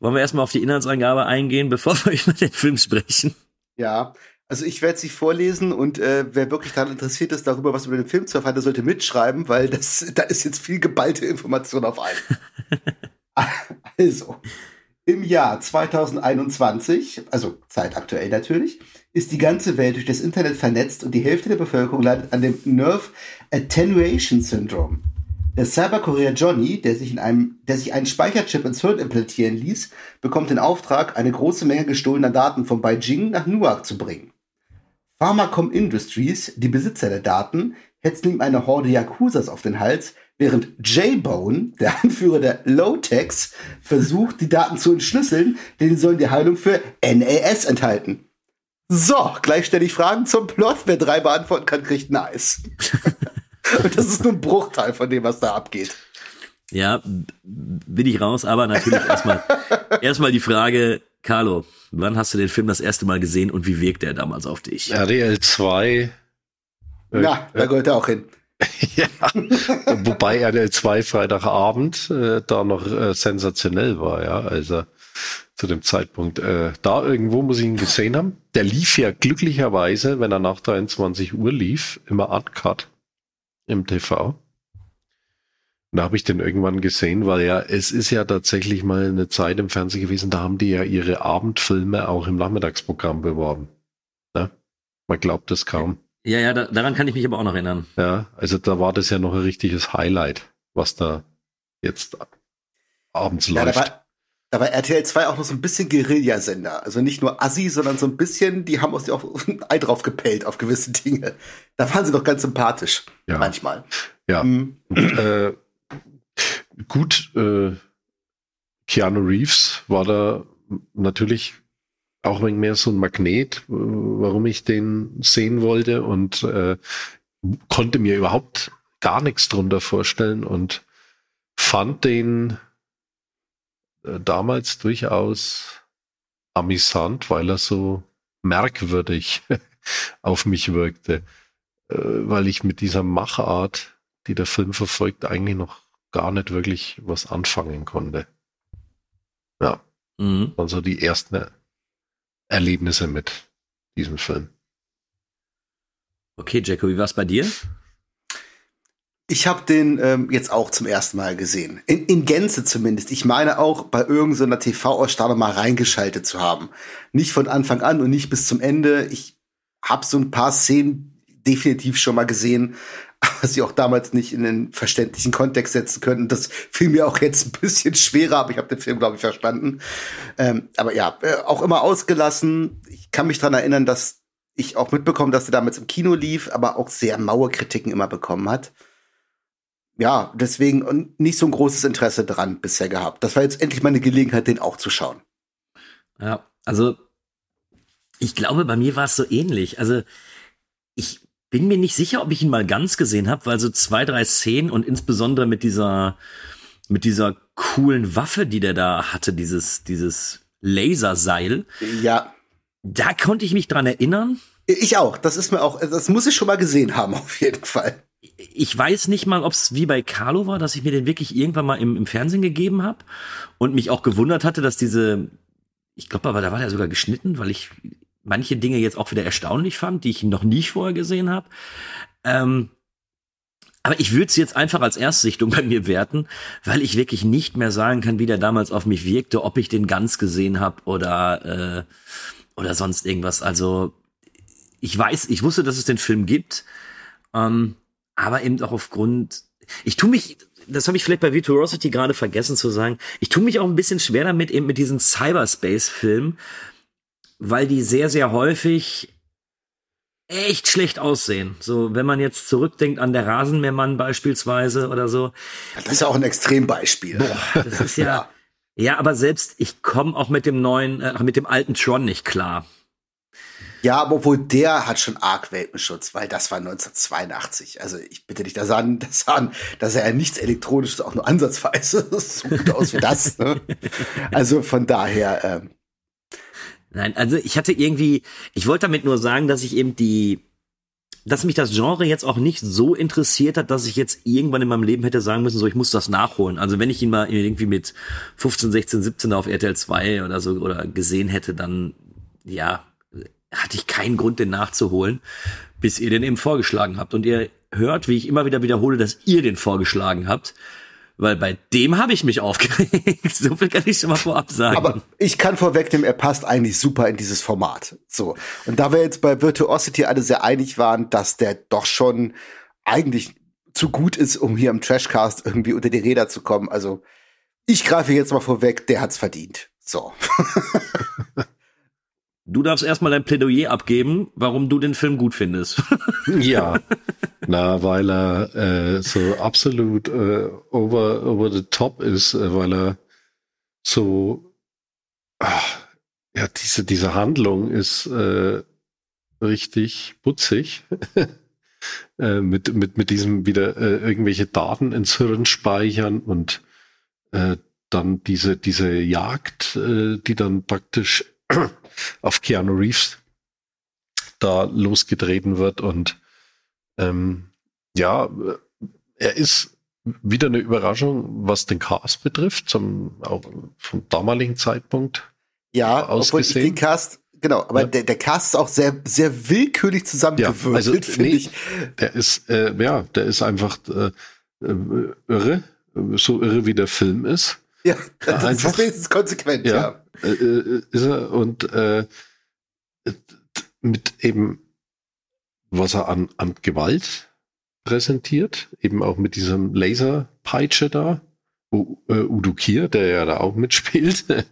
Wollen wir erstmal auf die Inhaltsangabe eingehen, bevor wir über den Film sprechen? Ja, also ich werde sie vorlesen und äh, wer wirklich daran interessiert ist, darüber was über den Film zu erfahren, der sollte mitschreiben, weil das, da ist jetzt viel geballte Information auf einen. also, im Jahr 2021, also zeitaktuell natürlich, ist die ganze Welt durch das Internet vernetzt und die Hälfte der Bevölkerung leidet an dem Nerve Attenuation Syndrome. Der Cyberkurier Johnny, der sich, in einem, der sich einen Speicherchip ins Hirn implantieren ließ, bekommt den Auftrag, eine große Menge gestohlener Daten von Beijing nach Newark zu bringen. Pharmacom Industries, die Besitzer der Daten, hetzen ihm eine Horde Yakuzas auf den Hals, während J-Bone, der Anführer der Low-Techs, versucht, die Daten zu entschlüsseln, denn sie sollen die Heilung für NAS enthalten. So, gleich stelle ich Fragen zum Plot. Wer drei beantworten kann, kriegt ein Eis. Und das ist nur ein Bruchteil von dem, was da abgeht. Ja, bin ich raus, aber natürlich erstmal erstmal die Frage, Carlo, wann hast du den Film das erste Mal gesehen und wie wirkt er damals auf dich? RDL 2. Äh, ja, da gehört er auch hin. ja, wobei RDL 2 Freitagabend äh, da noch äh, sensationell war, ja, also zu dem Zeitpunkt. Äh, da irgendwo muss ich ihn gesehen haben. Der lief ja glücklicherweise, wenn er nach 23 Uhr lief, immer uncut im TV. Und da habe ich den irgendwann gesehen, weil ja, es ist ja tatsächlich mal eine Zeit im Fernsehen gewesen, da haben die ja ihre Abendfilme auch im Nachmittagsprogramm beworben. Ne? Man glaubt es kaum. Ja, ja, da, daran kann ich mich aber auch noch erinnern. Ja, also da war das ja noch ein richtiges Highlight, was da jetzt abends ja, läuft. Da war, da war RTL 2 auch noch so ein bisschen Guerillasender. Also nicht nur Assi, sondern so ein bisschen, die haben uns auch ein Ei drauf gepellt auf gewisse Dinge. Da waren sie doch ganz sympathisch. Ja. Manchmal. Ja. Mhm. Äh, gut, äh, Keanu Reeves war da natürlich auch wenig mehr so ein Magnet, warum ich den sehen wollte und äh, konnte mir überhaupt gar nichts drunter vorstellen und fand den äh, damals durchaus amüsant, weil er so merkwürdig auf mich wirkte, äh, weil ich mit dieser Machart, die der Film verfolgt, eigentlich noch gar nicht wirklich was anfangen konnte. Ja. Mhm. Also die ersten Erlebnisse mit diesem Film. Okay, Jacko, wie war es bei dir? Ich habe den ähm, jetzt auch zum ersten Mal gesehen. In, in Gänze zumindest. Ich meine auch bei irgendeiner TV-Ausstrahlung mal reingeschaltet zu haben. Nicht von Anfang an und nicht bis zum Ende. Ich habe so ein paar Szenen definitiv schon mal gesehen, aber sie auch damals nicht in den verständlichen Kontext setzen können. Das fiel mir auch jetzt ein bisschen schwerer, aber ich habe den Film, glaube ich, verstanden. Ähm, aber ja, äh, auch immer ausgelassen. Ich kann mich dran erinnern, dass ich auch mitbekommen, dass er damals im Kino lief, aber auch sehr maue Kritiken immer bekommen hat ja, deswegen nicht so ein großes Interesse dran bisher gehabt. Das war jetzt endlich mal eine Gelegenheit, den auch zu schauen. Ja, also ich glaube, bei mir war es so ähnlich. Also ich bin mir nicht sicher, ob ich ihn mal ganz gesehen habe, weil so zwei, drei Szenen und insbesondere mit dieser mit dieser coolen Waffe, die der da hatte, dieses dieses Laserseil. Ja. Da konnte ich mich dran erinnern. Ich auch. Das ist mir auch, das muss ich schon mal gesehen haben, auf jeden Fall ich weiß nicht mal, ob es wie bei Carlo war, dass ich mir den wirklich irgendwann mal im, im Fernsehen gegeben habe und mich auch gewundert hatte, dass diese, ich glaube aber, da war der sogar geschnitten, weil ich manche Dinge jetzt auch wieder erstaunlich fand, die ich noch nie vorher gesehen habe. Ähm, aber ich würde es jetzt einfach als Erstsichtung bei mir werten, weil ich wirklich nicht mehr sagen kann, wie der damals auf mich wirkte, ob ich den ganz gesehen habe oder äh, oder sonst irgendwas. Also ich weiß, ich wusste, dass es den Film gibt. Ähm, aber eben auch aufgrund, ich tue mich, das habe ich vielleicht bei Virtuosity gerade vergessen zu sagen, ich tue mich auch ein bisschen schwer damit eben mit diesen Cyberspace-Filmen, weil die sehr, sehr häufig echt schlecht aussehen. So, wenn man jetzt zurückdenkt an der Rasenmähermann beispielsweise oder so. Das ist ja auch ein Extrembeispiel. Boah, das ist ja, ja, ja. aber selbst ich komme auch mit dem neuen, äh, mit dem alten Tron nicht klar. Ja, aber obwohl der hat schon arg Welpenschutz, weil das war 1982. Also ich bitte dich, da sah, da sah, da sah ja nichts Elektronisches auch nur ansatzweise so gut aus wie das. Ne? Also von daher. Ähm. Nein, also ich hatte irgendwie, ich wollte damit nur sagen, dass ich eben die, dass mich das Genre jetzt auch nicht so interessiert hat, dass ich jetzt irgendwann in meinem Leben hätte sagen müssen, so ich muss das nachholen. Also wenn ich ihn mal irgendwie mit 15, 16, 17 auf RTL 2 oder so oder gesehen hätte, dann ja, hatte ich keinen Grund, den nachzuholen, bis ihr den eben vorgeschlagen habt. Und ihr hört, wie ich immer wieder wiederhole, dass ihr den vorgeschlagen habt, Weil bei dem habe ich mich aufgeregt. so viel kann ich schon mal vorab sagen. Aber ich kann vorwegnehmen, er passt eigentlich super in dieses Format. So. Und da wir jetzt bei Virtuosity alle sehr einig waren, dass der doch schon eigentlich zu gut ist, um hier im Trashcast irgendwie unter die Räder zu kommen. Also ich greife jetzt mal vorweg, der hat's verdient. So. Du darfst erstmal dein Plädoyer abgeben, warum du den Film gut findest. ja, na, weil er äh, so absolut äh, over, over the top ist, äh, weil er so, ach, ja, diese, diese Handlung ist äh, richtig putzig. äh, mit, mit, mit diesem wieder äh, irgendwelche Daten ins Hirn speichern und äh, dann diese, diese Jagd, äh, die dann praktisch auf Keanu Reeves da losgetreten wird und ähm, ja, er ist wieder eine Überraschung, was den Cast betrifft, zum, auch vom damaligen Zeitpunkt. Ja, obwohl ich den Cast, genau, aber ja. der, der Cast ist auch sehr, sehr willkürlich zusammengewürfelt, ja, also, nee, ich. Der ist, äh, ja, der ist einfach äh, äh irre, so irre wie der Film ist. Ja, das einfach, ist wenigstens konsequent, ja. ja. Äh, ist er und äh, mit eben, was er an, an Gewalt präsentiert, eben auch mit diesem Laserpeitsche da. U, äh, Udo Kier, der ja da auch mitspielt.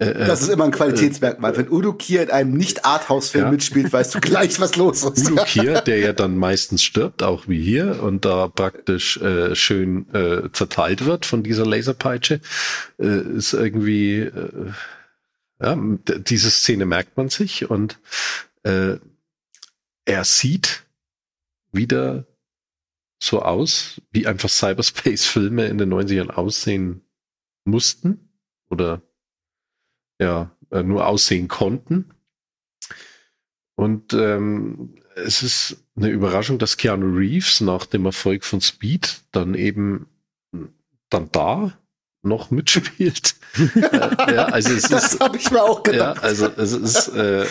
Äh, äh, das ist immer ein Qualitätsmerkmal. Wenn Udo Kier in einem Nicht-Arthouse-Film ja. mitspielt, weißt du gleich, was los ist. Udo Kier, der ja dann meistens stirbt, auch wie hier, und da praktisch äh, schön äh, zerteilt wird von dieser Laserpeitsche, äh, ist irgendwie, ja, diese Szene merkt man sich und äh, er sieht wieder so aus, wie einfach Cyberspace-Filme in den 90ern aussehen mussten oder ja, äh, nur aussehen konnten. Und ähm, es ist eine Überraschung, dass Keanu Reeves nach dem Erfolg von Speed dann eben dann da noch mitspielt. äh, ja, also es das habe ich mir auch gedacht. Ja, also es ist äh,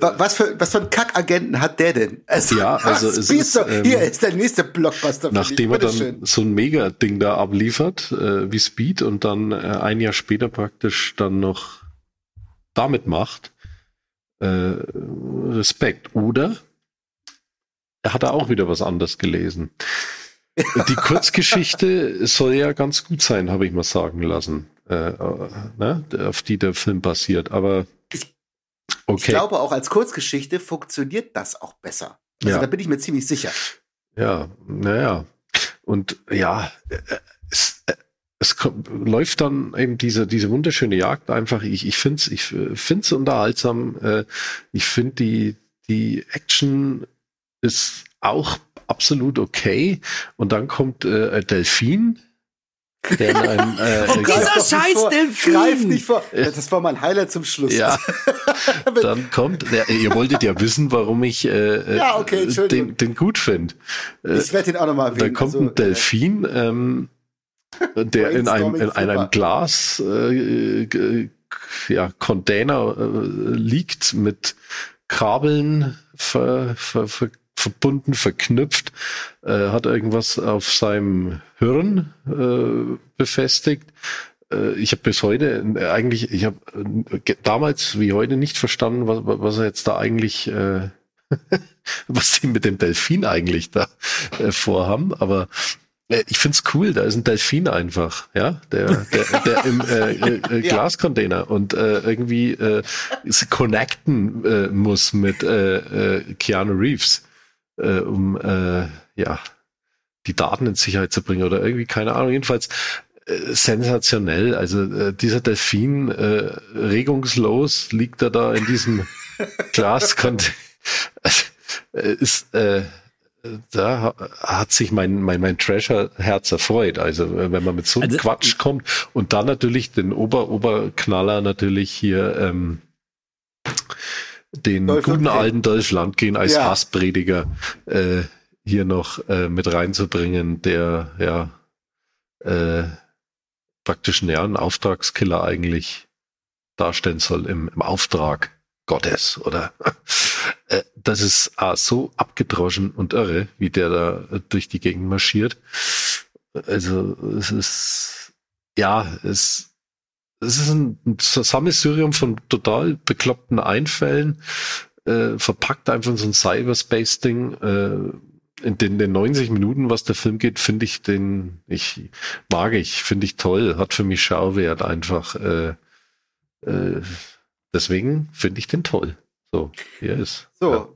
was für was für einen Kackagenten hat der denn? Also, ja, also es ist, so, ähm, hier ist der nächste Blockbuster. Nachdem er dann schön. so ein Mega-Ding da abliefert äh, wie Speed und dann äh, ein Jahr später praktisch dann noch damit macht, äh, Respekt. Oder er hat da auch wieder was anderes gelesen. Die Kurzgeschichte soll ja ganz gut sein, habe ich mal sagen lassen, äh, ne? auf die der Film basiert. Aber ich, okay. ich glaube, auch als Kurzgeschichte funktioniert das auch besser. Also ja. da bin ich mir ziemlich sicher. Ja, naja. Und ja, es, es kommt, läuft dann eben diese, diese wunderschöne Jagd einfach. Ich, ich finde es ich find's unterhaltsam. Äh, ich finde die, die Action ist auch absolut okay. Und dann kommt äh, Delfin. Der in einem, äh, oh, dieser scheiß Delfin! Greif nicht vor. Das war mein Highlight zum Schluss. Ja. dann kommt, der, ihr wolltet ja wissen, warum ich äh, ja, okay, den, den gut finde. Äh, ich werde den auch nochmal erwähnen. Da kommt also, ein Delfin, ähm, der in einem, in einem Glas äh, ja, Container äh, liegt mit Kabeln ver, ver, ver, verbunden, verknüpft, äh, hat irgendwas auf seinem Hirn äh, befestigt. Äh, ich habe bis heute äh, eigentlich, ich habe äh, damals wie heute nicht verstanden, was, was er jetzt da eigentlich, was sie mit dem Delfin eigentlich da vorhaben. Aber ich find's cool, da ist ein Delfin einfach, ja, der, der, der im äh, äh, Glascontainer und äh, irgendwie äh, connecten äh, muss mit äh, äh, Keanu Reeves äh, um äh, ja die Daten in Sicherheit zu bringen oder irgendwie, keine Ahnung, jedenfalls äh, sensationell. Also äh, dieser Delfin äh, regungslos liegt er da in diesem Glascontainer. äh, ist äh, da hat sich mein, mein, mein Treasure-Herz erfreut. Also wenn man mit so einem also, Quatsch kommt und dann natürlich den Ober, Oberknaller natürlich hier ähm, den Dolph guten alten Dolph Lundgren als ja. Hassprediger äh, hier noch äh, mit reinzubringen, der ja äh, praktisch ja, einen Auftragskiller eigentlich darstellen soll im, im Auftrag Gottes, oder? Äh, das ist ah, so abgedroschen und irre, wie der da durch die Gegend marschiert. Also es ist, ja, es, es ist ein Sammelsurium von total bekloppten Einfällen, äh, verpackt einfach in so ein Cyberspace-Ding. Äh, in den, den 90 Minuten, was der Film geht, finde ich den, ich mag ich, finde ich toll, hat für mich Schauwert einfach. Äh, äh, deswegen finde ich den toll. So, hier ist. So, ja.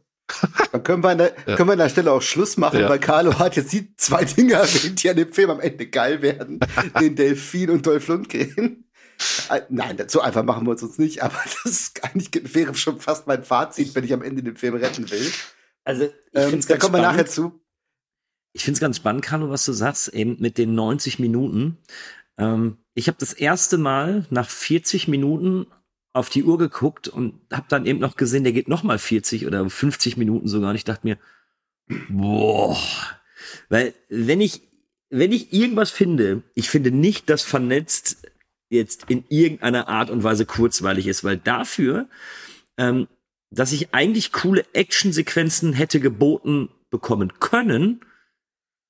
Dann können wir, an der, ja. können wir an der Stelle auch Schluss machen, ja. weil Carlo hat jetzt die zwei Dinge erwähnt, die an dem Film am Ende geil werden. den Delfin und Dolph Lundgren. Äh, nein, so einfach machen wir uns nicht, aber das eigentlich wäre schon fast mein Fazit, wenn ich am Ende den Film retten will. Also, ähm, da kommen wir nachher zu. Ich finde es ganz spannend, Carlo, was du sagst, eben mit den 90 Minuten. Ähm, ich habe das erste Mal nach 40 Minuten auf die Uhr geguckt und habe dann eben noch gesehen, der geht noch mal 40 oder 50 Minuten sogar. Und ich dachte mir, boah, weil wenn ich wenn ich irgendwas finde, ich finde nicht, dass vernetzt jetzt in irgendeiner Art und Weise kurzweilig ist, weil dafür, ähm, dass ich eigentlich coole Actionsequenzen hätte geboten bekommen können,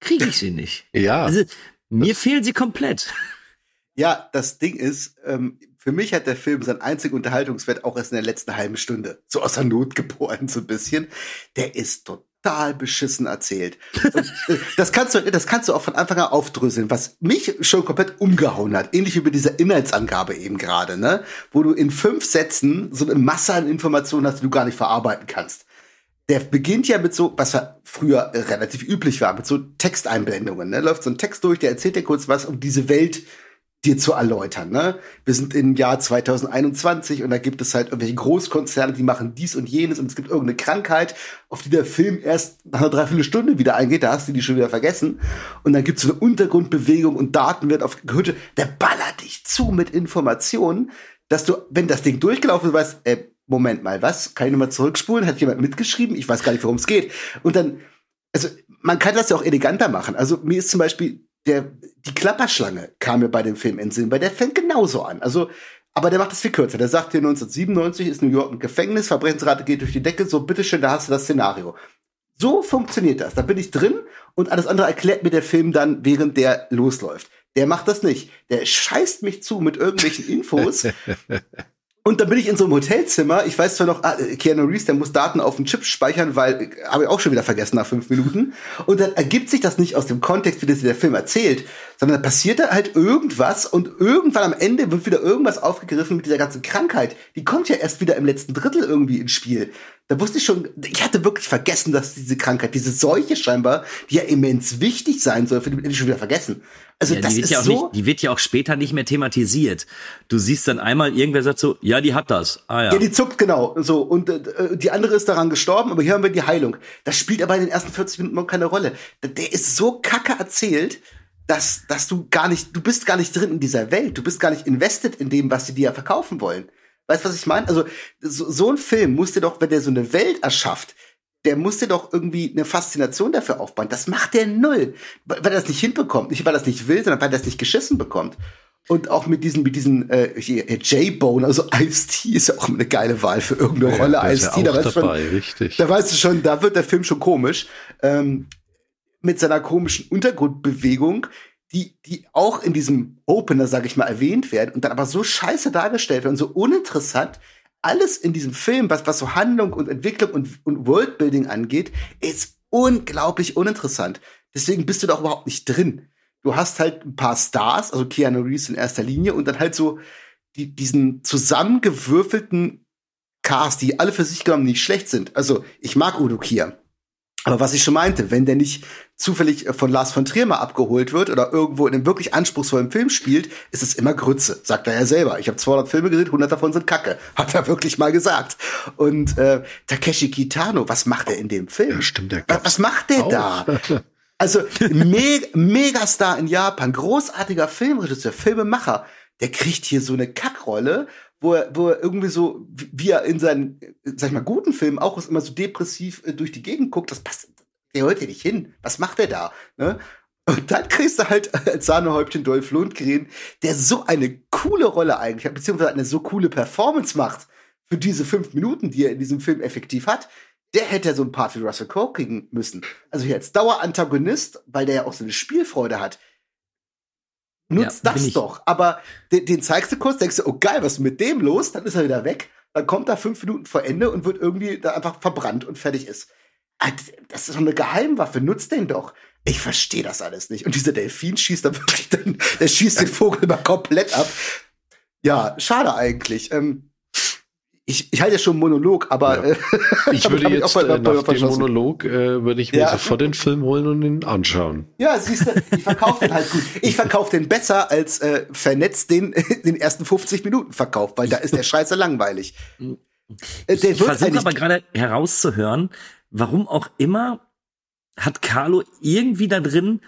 kriege ich sie nicht. Ja. Also, mir fehlen sie komplett. Ja, das Ding ist, ähm, für mich hat der Film seinen einzigen Unterhaltungswert auch erst in der letzten halben Stunde. So aus der Not geboren, so ein bisschen. Der ist total beschissen erzählt. Äh, das kannst du, das kannst du auch von Anfang an aufdröseln, was mich schon komplett umgehauen hat. Ähnlich wie bei dieser Inhaltsangabe eben gerade, ne? Wo du in fünf Sätzen so eine Masse an Informationen hast, die du gar nicht verarbeiten kannst. Der beginnt ja mit so, was früher relativ üblich war, mit so Texteinblendungen, ne? Läuft so ein Text durch, der erzählt dir kurz was um diese Welt, dir zu erläutern. Ne? Wir sind im Jahr 2021 und da gibt es halt irgendwelche Großkonzerne, die machen dies und jenes und es gibt irgendeine Krankheit, auf die der Film erst nach einer Dreiviertelstunde wieder eingeht, da hast du die schon wieder vergessen. Und dann gibt es so eine Untergrundbewegung und Daten wird auf Hütte. Der ballert dich zu mit Informationen, dass du, wenn das Ding durchgelaufen ist, weißt, äh, Moment mal, was? Kann ich nochmal zurückspulen? Hat jemand mitgeschrieben? Ich weiß gar nicht, worum es geht. Und dann, also man kann das ja auch eleganter machen. Also mir ist zum Beispiel der, die Klapperschlange kam mir bei dem Film in Sinn, weil der fängt genauso an. Also, aber der macht das viel kürzer. Der sagt dir 1997 ist New York ein Gefängnis, Verbrechensrate geht durch die Decke, so bitteschön, da hast du das Szenario. So funktioniert das. Da bin ich drin und alles andere erklärt mir der Film dann, während der losläuft. Der macht das nicht. Der scheißt mich zu mit irgendwelchen Infos. Und dann bin ich in so einem Hotelzimmer. Ich weiß zwar noch, ah, Keanu Reeves, der muss Daten auf dem Chip speichern, weil äh, habe ich auch schon wieder vergessen nach fünf Minuten. Und dann ergibt sich das nicht aus dem Kontext, wie das der Film erzählt, sondern da passiert da halt irgendwas und irgendwann am Ende wird wieder irgendwas aufgegriffen mit dieser ganzen Krankheit. Die kommt ja erst wieder im letzten Drittel irgendwie ins Spiel. Da wusste ich schon, ich hatte wirklich vergessen, dass diese Krankheit, diese Seuche scheinbar, die ja immens wichtig sein soll, für die ich schon wieder vergessen. Also ja, das ist ja auch so. Nicht, die wird ja auch später nicht mehr thematisiert. Du siehst dann einmal, irgendwer sagt so, ja, die hat das. Ah ja. Ja, die zuckt genau. So und äh, die andere ist daran gestorben, aber hier haben wir die Heilung. Das spielt aber in den ersten 40 Minuten keine Rolle. Der ist so kacke erzählt, dass dass du gar nicht, du bist gar nicht drin in dieser Welt. Du bist gar nicht invested in dem, was sie dir verkaufen wollen. Weißt du, was ich meine? Also so, so ein Film muss dir doch, wenn der so eine Welt erschafft, der musste doch irgendwie eine Faszination dafür aufbauen. Das macht der null, weil er das nicht hinbekommt. Nicht, weil er das nicht will, sondern weil er das nicht geschissen bekommt. Und auch mit diesen, mit diesen äh, J-Bone, also Ice-T ist ja auch eine geile Wahl für irgendeine ja, Rolle. Ice-T, da, weißt schon, da weißt du schon, da wird der Film schon komisch. Ähm, mit seiner komischen Untergrundbewegung, die, die auch in diesem Opener, sag ich mal, erwähnt werden und dann aber so scheiße dargestellt werden und so uninteressant, alles in diesem Film, was, was so Handlung und Entwicklung und, und Worldbuilding angeht, ist unglaublich uninteressant. Deswegen bist du da überhaupt nicht drin. Du hast halt ein paar Stars, also Keanu Reeves in erster Linie, und dann halt so die, diesen zusammengewürfelten Cast, die alle für sich genommen nicht schlecht sind. Also ich mag Udo Kier. Aber was ich schon meinte, wenn der nicht zufällig von Lars von Trier mal abgeholt wird oder irgendwo in einem wirklich anspruchsvollen Film spielt, ist es immer Grütze, sagt er ja selber. Ich habe 200 Filme gesehen, 100 davon sind Kacke, hat er wirklich mal gesagt. Und äh, Takeshi Kitano, was macht er in dem Film? Ja, stimmt, der was, was macht der auch. da? Also me Megastar in Japan, großartiger Filmregisseur, Filmemacher, der kriegt hier so eine Kackrolle, wo er, wo er irgendwie so, wie er in seinen, sag ich mal, guten Filmen auch immer so depressiv äh, durch die Gegend guckt, das passt, der hört hier nicht hin. Was macht er da? Ne? Und dann kriegst du halt als Sahnehäubchen Dolph Lundgren, der so eine coole Rolle eigentlich hat, beziehungsweise eine so coole Performance macht für diese fünf Minuten, die er in diesem Film effektiv hat. Der hätte ja so ein Part wie Russell Crowe kriegen müssen. Also hier als Dauerantagonist, weil der ja auch so eine Spielfreude hat. Nutzt Ja, das ich- doch. Aber den, den zeigst du kurz, denkst du, oh geil, was ist mit dem los? Dann ist er wieder weg. Dann kommt er fünf Minuten vor Ende und wird irgendwie da einfach verbrannt und fertig ist. Ah, Das ist doch eine Geheimwaffe. Nutzt den doch. Ich verstehe das alles nicht. Und dieser Delfin schießt dann wirklich dann, der schießt den Vogel mal komplett ab. Ja, schade eigentlich. Ähm, ich, ich halte ja schon einen Monolog, aber Ja. äh, Ich würde hab jetzt auch mal- äh, nach dem. Monolog äh, würde ich mir Ja. sofort den Film holen und ihn anschauen. Ja, siehst du, ich verkaufe den halt gut. Ich verkaufe den besser als äh, vernetzt den den ersten 50 Minuten verkauft, weil da ist der Scheiße langweilig. Äh, Der Ich versuche aber gerade herauszuhören, warum auch immer hat Carlo irgendwie da drin,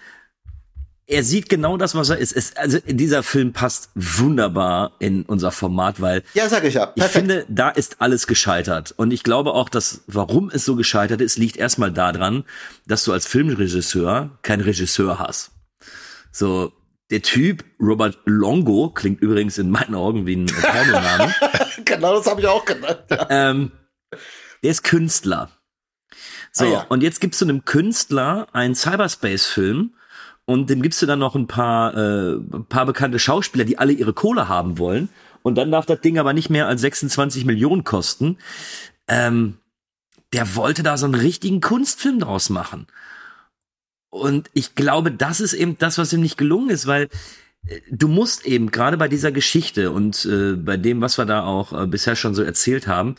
er sieht genau das, was er ist. Es, also dieser Film passt wunderbar in unser Format, weil Ja, sag ich ja. ich Perfekt. finde, da ist alles gescheitert. Und ich glaube auch, dass warum es so gescheitert ist, liegt erstmal daran, dass du als Filmregisseur keinen Regisseur hast. So, der Typ, Robert Longo, klingt übrigens in meinen Augen wie ein Pornoname. genau das habe ich auch genannt. Ja. ähm, der ist Künstler. So, Ah, ja. und jetzt gibst du einem Künstler einen Cyberspace-Film und dem gibst du dann noch ein paar, äh, paar bekannte Schauspieler, die alle ihre Kohle haben wollen. Und dann darf das Ding aber nicht mehr als 26 Millionen kosten. Ähm, der wollte da so einen richtigen Kunstfilm draus machen. Und ich glaube, das ist eben das, was ihm nicht gelungen ist, weil äh, du musst eben gerade bei dieser Geschichte und äh, bei dem, was wir da auch äh, bisher schon so erzählt haben,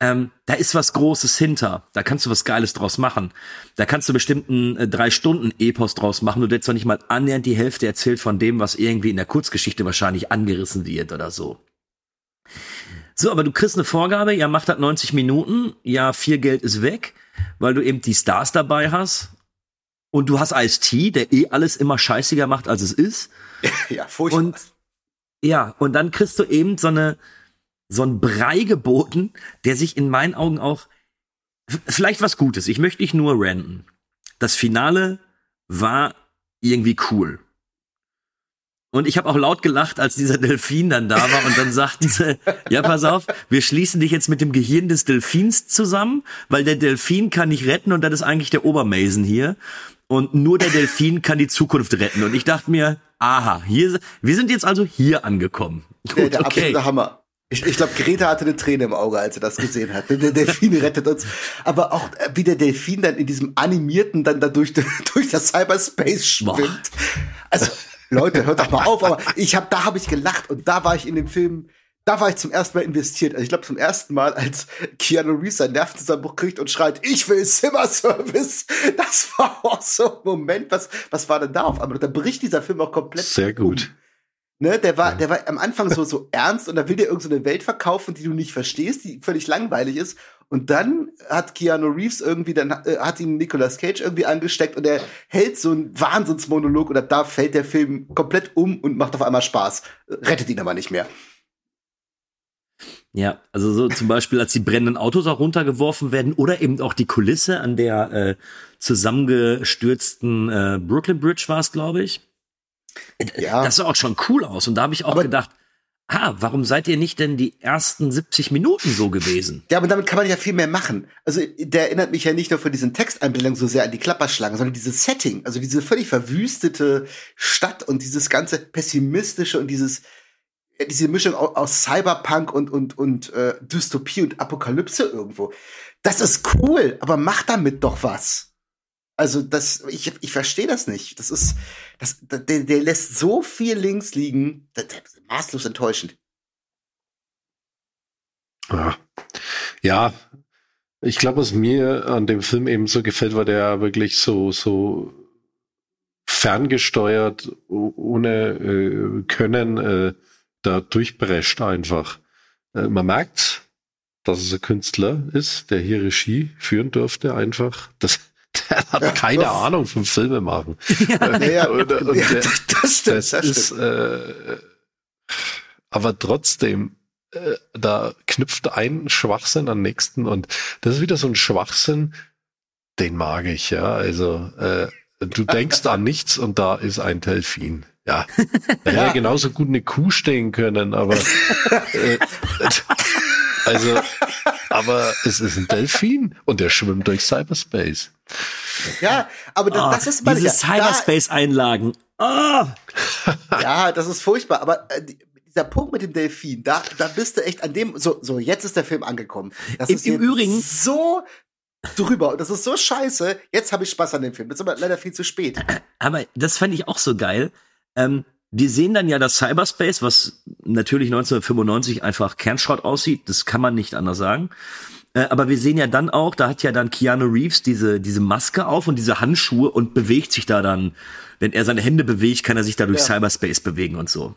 ähm, da ist was Großes hinter. Da kannst du was Geiles draus machen. Da kannst du bestimmten äh, drei Stunden Epos draus machen. Du hättest doch nicht mal annähernd die Hälfte erzählt von dem, was irgendwie in der Kurzgeschichte wahrscheinlich angerissen wird oder so. So, aber du kriegst eine Vorgabe, ja, mach das 90 Minuten, ja, viel Geld ist weg, weil du eben die Stars dabei hast. Und du hast Ice-T, der eh alles immer scheißiger macht, als es ist. ja, furchtbar. Und ja, und dann kriegst du eben so eine so ein Brei geboten, der sich in meinen Augen auch vielleicht was Gutes. Ich möchte nicht nur ranten. Das Finale war irgendwie cool. Und ich habe auch laut gelacht, als dieser Delfin dann da war und dann sagten sie, ja, pass auf, wir schließen dich jetzt mit dem Gehirn des Delfins zusammen, weil der Delfin kann dich retten und das ist eigentlich der Obermason hier. Und nur der Delfin kann die Zukunft retten. Und ich dachte mir, aha, hier, wir sind jetzt also hier angekommen. der, Gut, der okay. absolute Hammer. Ich, ich glaube, Greta hatte eine Träne im Auge, als sie das gesehen hat. Der Delfin rettet uns. Aber auch äh, wie der Delfin dann in diesem animierten dann da durch, durch das Cyberspace schwimmt. Also Leute, hört doch mal auf. Aber ich habe, da habe ich gelacht und da war ich in dem Film. Da war ich zum ersten Mal investiert. Also ich glaube zum ersten Mal, als Keanu Reeves seinen Nervenzusammenbruch kriegt und schreit, ich will Zimmerservice. Das war auch so ein Moment. Was, was war denn da auf einmal? Da bricht dieser Film auch komplett Sehr gut. Ne, der war, der war am Anfang so, so ernst und da will der irgendeine so eine Welt verkaufen, die du nicht verstehst, die völlig langweilig ist. Und dann hat Keanu Reeves irgendwie, dann äh, hat ihn Nicolas Cage irgendwie angesteckt und er hält so einen Wahnsinnsmonolog und da fällt der Film komplett um und macht auf einmal Spaß. Rettet ihn aber nicht mehr. Ja, also so zum Beispiel, als die brennenden Autos auch runtergeworfen werden oder eben auch die Kulisse an der äh, zusammengestürzten äh, Brooklyn Bridge war es, glaube ich. Ja. Das sah auch schon cool aus. Und da habe ich auch Aber- gedacht, ah, warum seid ihr nicht denn die ersten 70 Minuten so gewesen? Ja, aber damit kann man ja viel mehr machen. Also der erinnert mich ja nicht nur von diesen Texteinblendungen so sehr an die Klapperschlangen, sondern dieses Setting, also diese völlig verwüstete Stadt und dieses ganze pessimistische und dieses ja, diese Mischung au- aus Cyberpunk und und und äh, Dystopie und Apokalypse irgendwo. Das ist cool, aber mach damit doch was. Also das, ich, ich verstehe das nicht. Das ist, das, der, der lässt so viel links liegen, das, das ist maßlos enttäuschend. Ja, ja ich glaube, was mir an dem Film eben so gefällt, war der wirklich so, so ferngesteuert, ohne äh, Können, äh, da durchbrescht einfach. Äh, man merkt, dass es ein Künstler ist, der hier Regie führen durfte, einfach. Das, der hat Ja, keine doch. Ahnung vom Filme machen. Ja, ja, und, und ja, der, das, stimmt, das das ist, stimmt. äh, aber trotzdem, äh, da knüpft ein Schwachsinn an nächsten und das ist wieder so ein Schwachsinn, den mag ich, ja. Also, äh, du denkst an nichts und da ist ein Delfin. Ja. Da hätte genauso gut eine Kuh stehen können, aber äh, also, aber es ist ein Delfin und der schwimmt durch Cyberspace. Ja, aber das, Ah, das ist mal diese ja, Cyberspace-Einlagen. Ah, ja, das ist furchtbar, aber äh, dieser Punkt mit dem Delfin, da, da bist du echt an dem, so, so, jetzt ist der Film angekommen. Das Im- ist im Übrigen- so drüber und das ist so scheiße. Jetzt habe ich Spaß an dem Film. Das ist aber leider viel zu spät. Aber das fand ich auch so geil. Ähm, wir sehen dann ja das Cyberspace, was natürlich 1995 einfach Kernschrott aussieht. Das kann man nicht anders sagen. Äh, aber wir sehen ja dann auch, da hat ja dann Keanu Reeves diese, diese Maske auf und diese Handschuhe und bewegt sich da dann. Wenn er seine Hände bewegt, kann er sich da durch Ja. Cyberspace bewegen und so.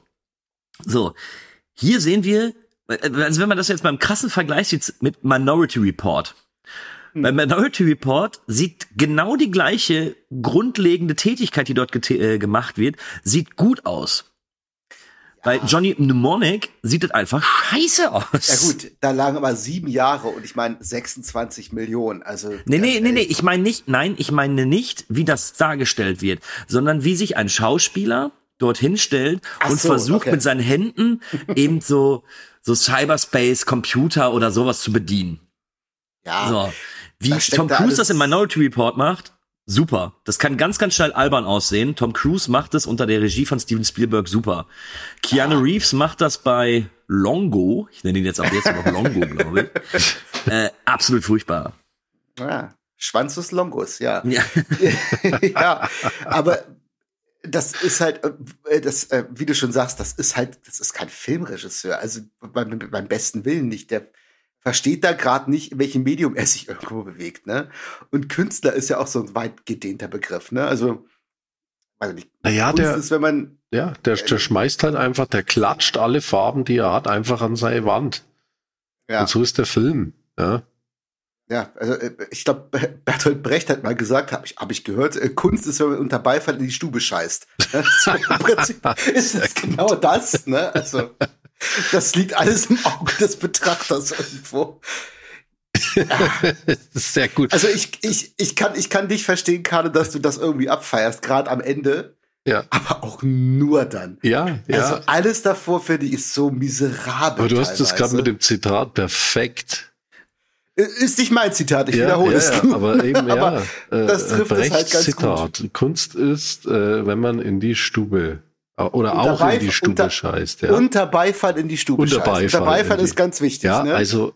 So. Hier sehen wir, äh, also wenn man das jetzt beim krassen Vergleich sieht mit Minority Report. Bei Minority Report sieht genau die gleiche grundlegende Tätigkeit, die dort äh, gemacht wird, sieht gut aus. Bei Johnny Mnemonic sieht es einfach scheiße aus. Ja gut, da lagen aber sieben Jahre und ich meine 26 Millionen. Also Nee, nee, nee, nee, ich meine nicht, nein, ich meine nicht, wie das dargestellt wird, sondern wie sich ein Schauspieler dorthin stellt Ach und so, versucht okay. mit seinen Händen eben so, so Cyberspace, Computer oder sowas zu bedienen. Ja, So. Wie Tom da Cruise das in Minority Report macht, super. Das kann ganz, ganz schnell albern aussehen. Tom Cruise macht es unter der Regie von Steven Spielberg super. Keanu Reeves macht das bei Longo, ich nenne ihn jetzt ab jetzt noch Longo, glaube ich. Äh, absolut furchtbar. ja, Schwanz des Longus, ja. Ja. ja, aber das ist halt, äh, das, äh, wie du schon sagst, das ist halt, das ist kein Filmregisseur. Also beim, beim besten Willen nicht. Der versteht da gerade nicht, in welchem Medium er sich irgendwo bewegt. Ne? Und Künstler ist ja auch so ein weit gedehnter Begriff. Ne? Also, weiß nicht. Naja, Kunst der, ist, wenn man ja, der, der schmeißt halt einfach, der klatscht alle Farben, die er hat, einfach an seine Wand. ja, Und so ist der Film. Ja. ja, also äh, ich glaube, Bertolt Brecht hat mal gesagt, habe ich, hab ich gehört, äh, Kunst ist, wenn man unter Beifall in die Stube scheißt. So, Im Prinzip ist es genau das. Ne? Also das liegt alles im Auge des Betrachters irgendwo. das ist sehr gut. Also ich, ich, ich, kann, ich kann dich verstehen, Karne, dass du das irgendwie abfeierst, gerade am Ende, ja, aber auch nur dann. ja, ja. Also alles davor, finde ich, ist so miserabel. Aber du hast das gerade teilweise. mit dem Zitat perfekt. Ist nicht mein Zitat, ich ja, wiederhole ja, es. ja, aber eben, ja. Aber äh, das trifft es Brechts halt ganz Zitat. Kunst ist, äh, wenn man in die Stube äh, oder Unter auch in die Beif- Stube unter- scheißt. Ja, Unter Beifall in die Stube Unter scheißen. Beifall Unter Beifall die- ist ganz wichtig. ja ne? also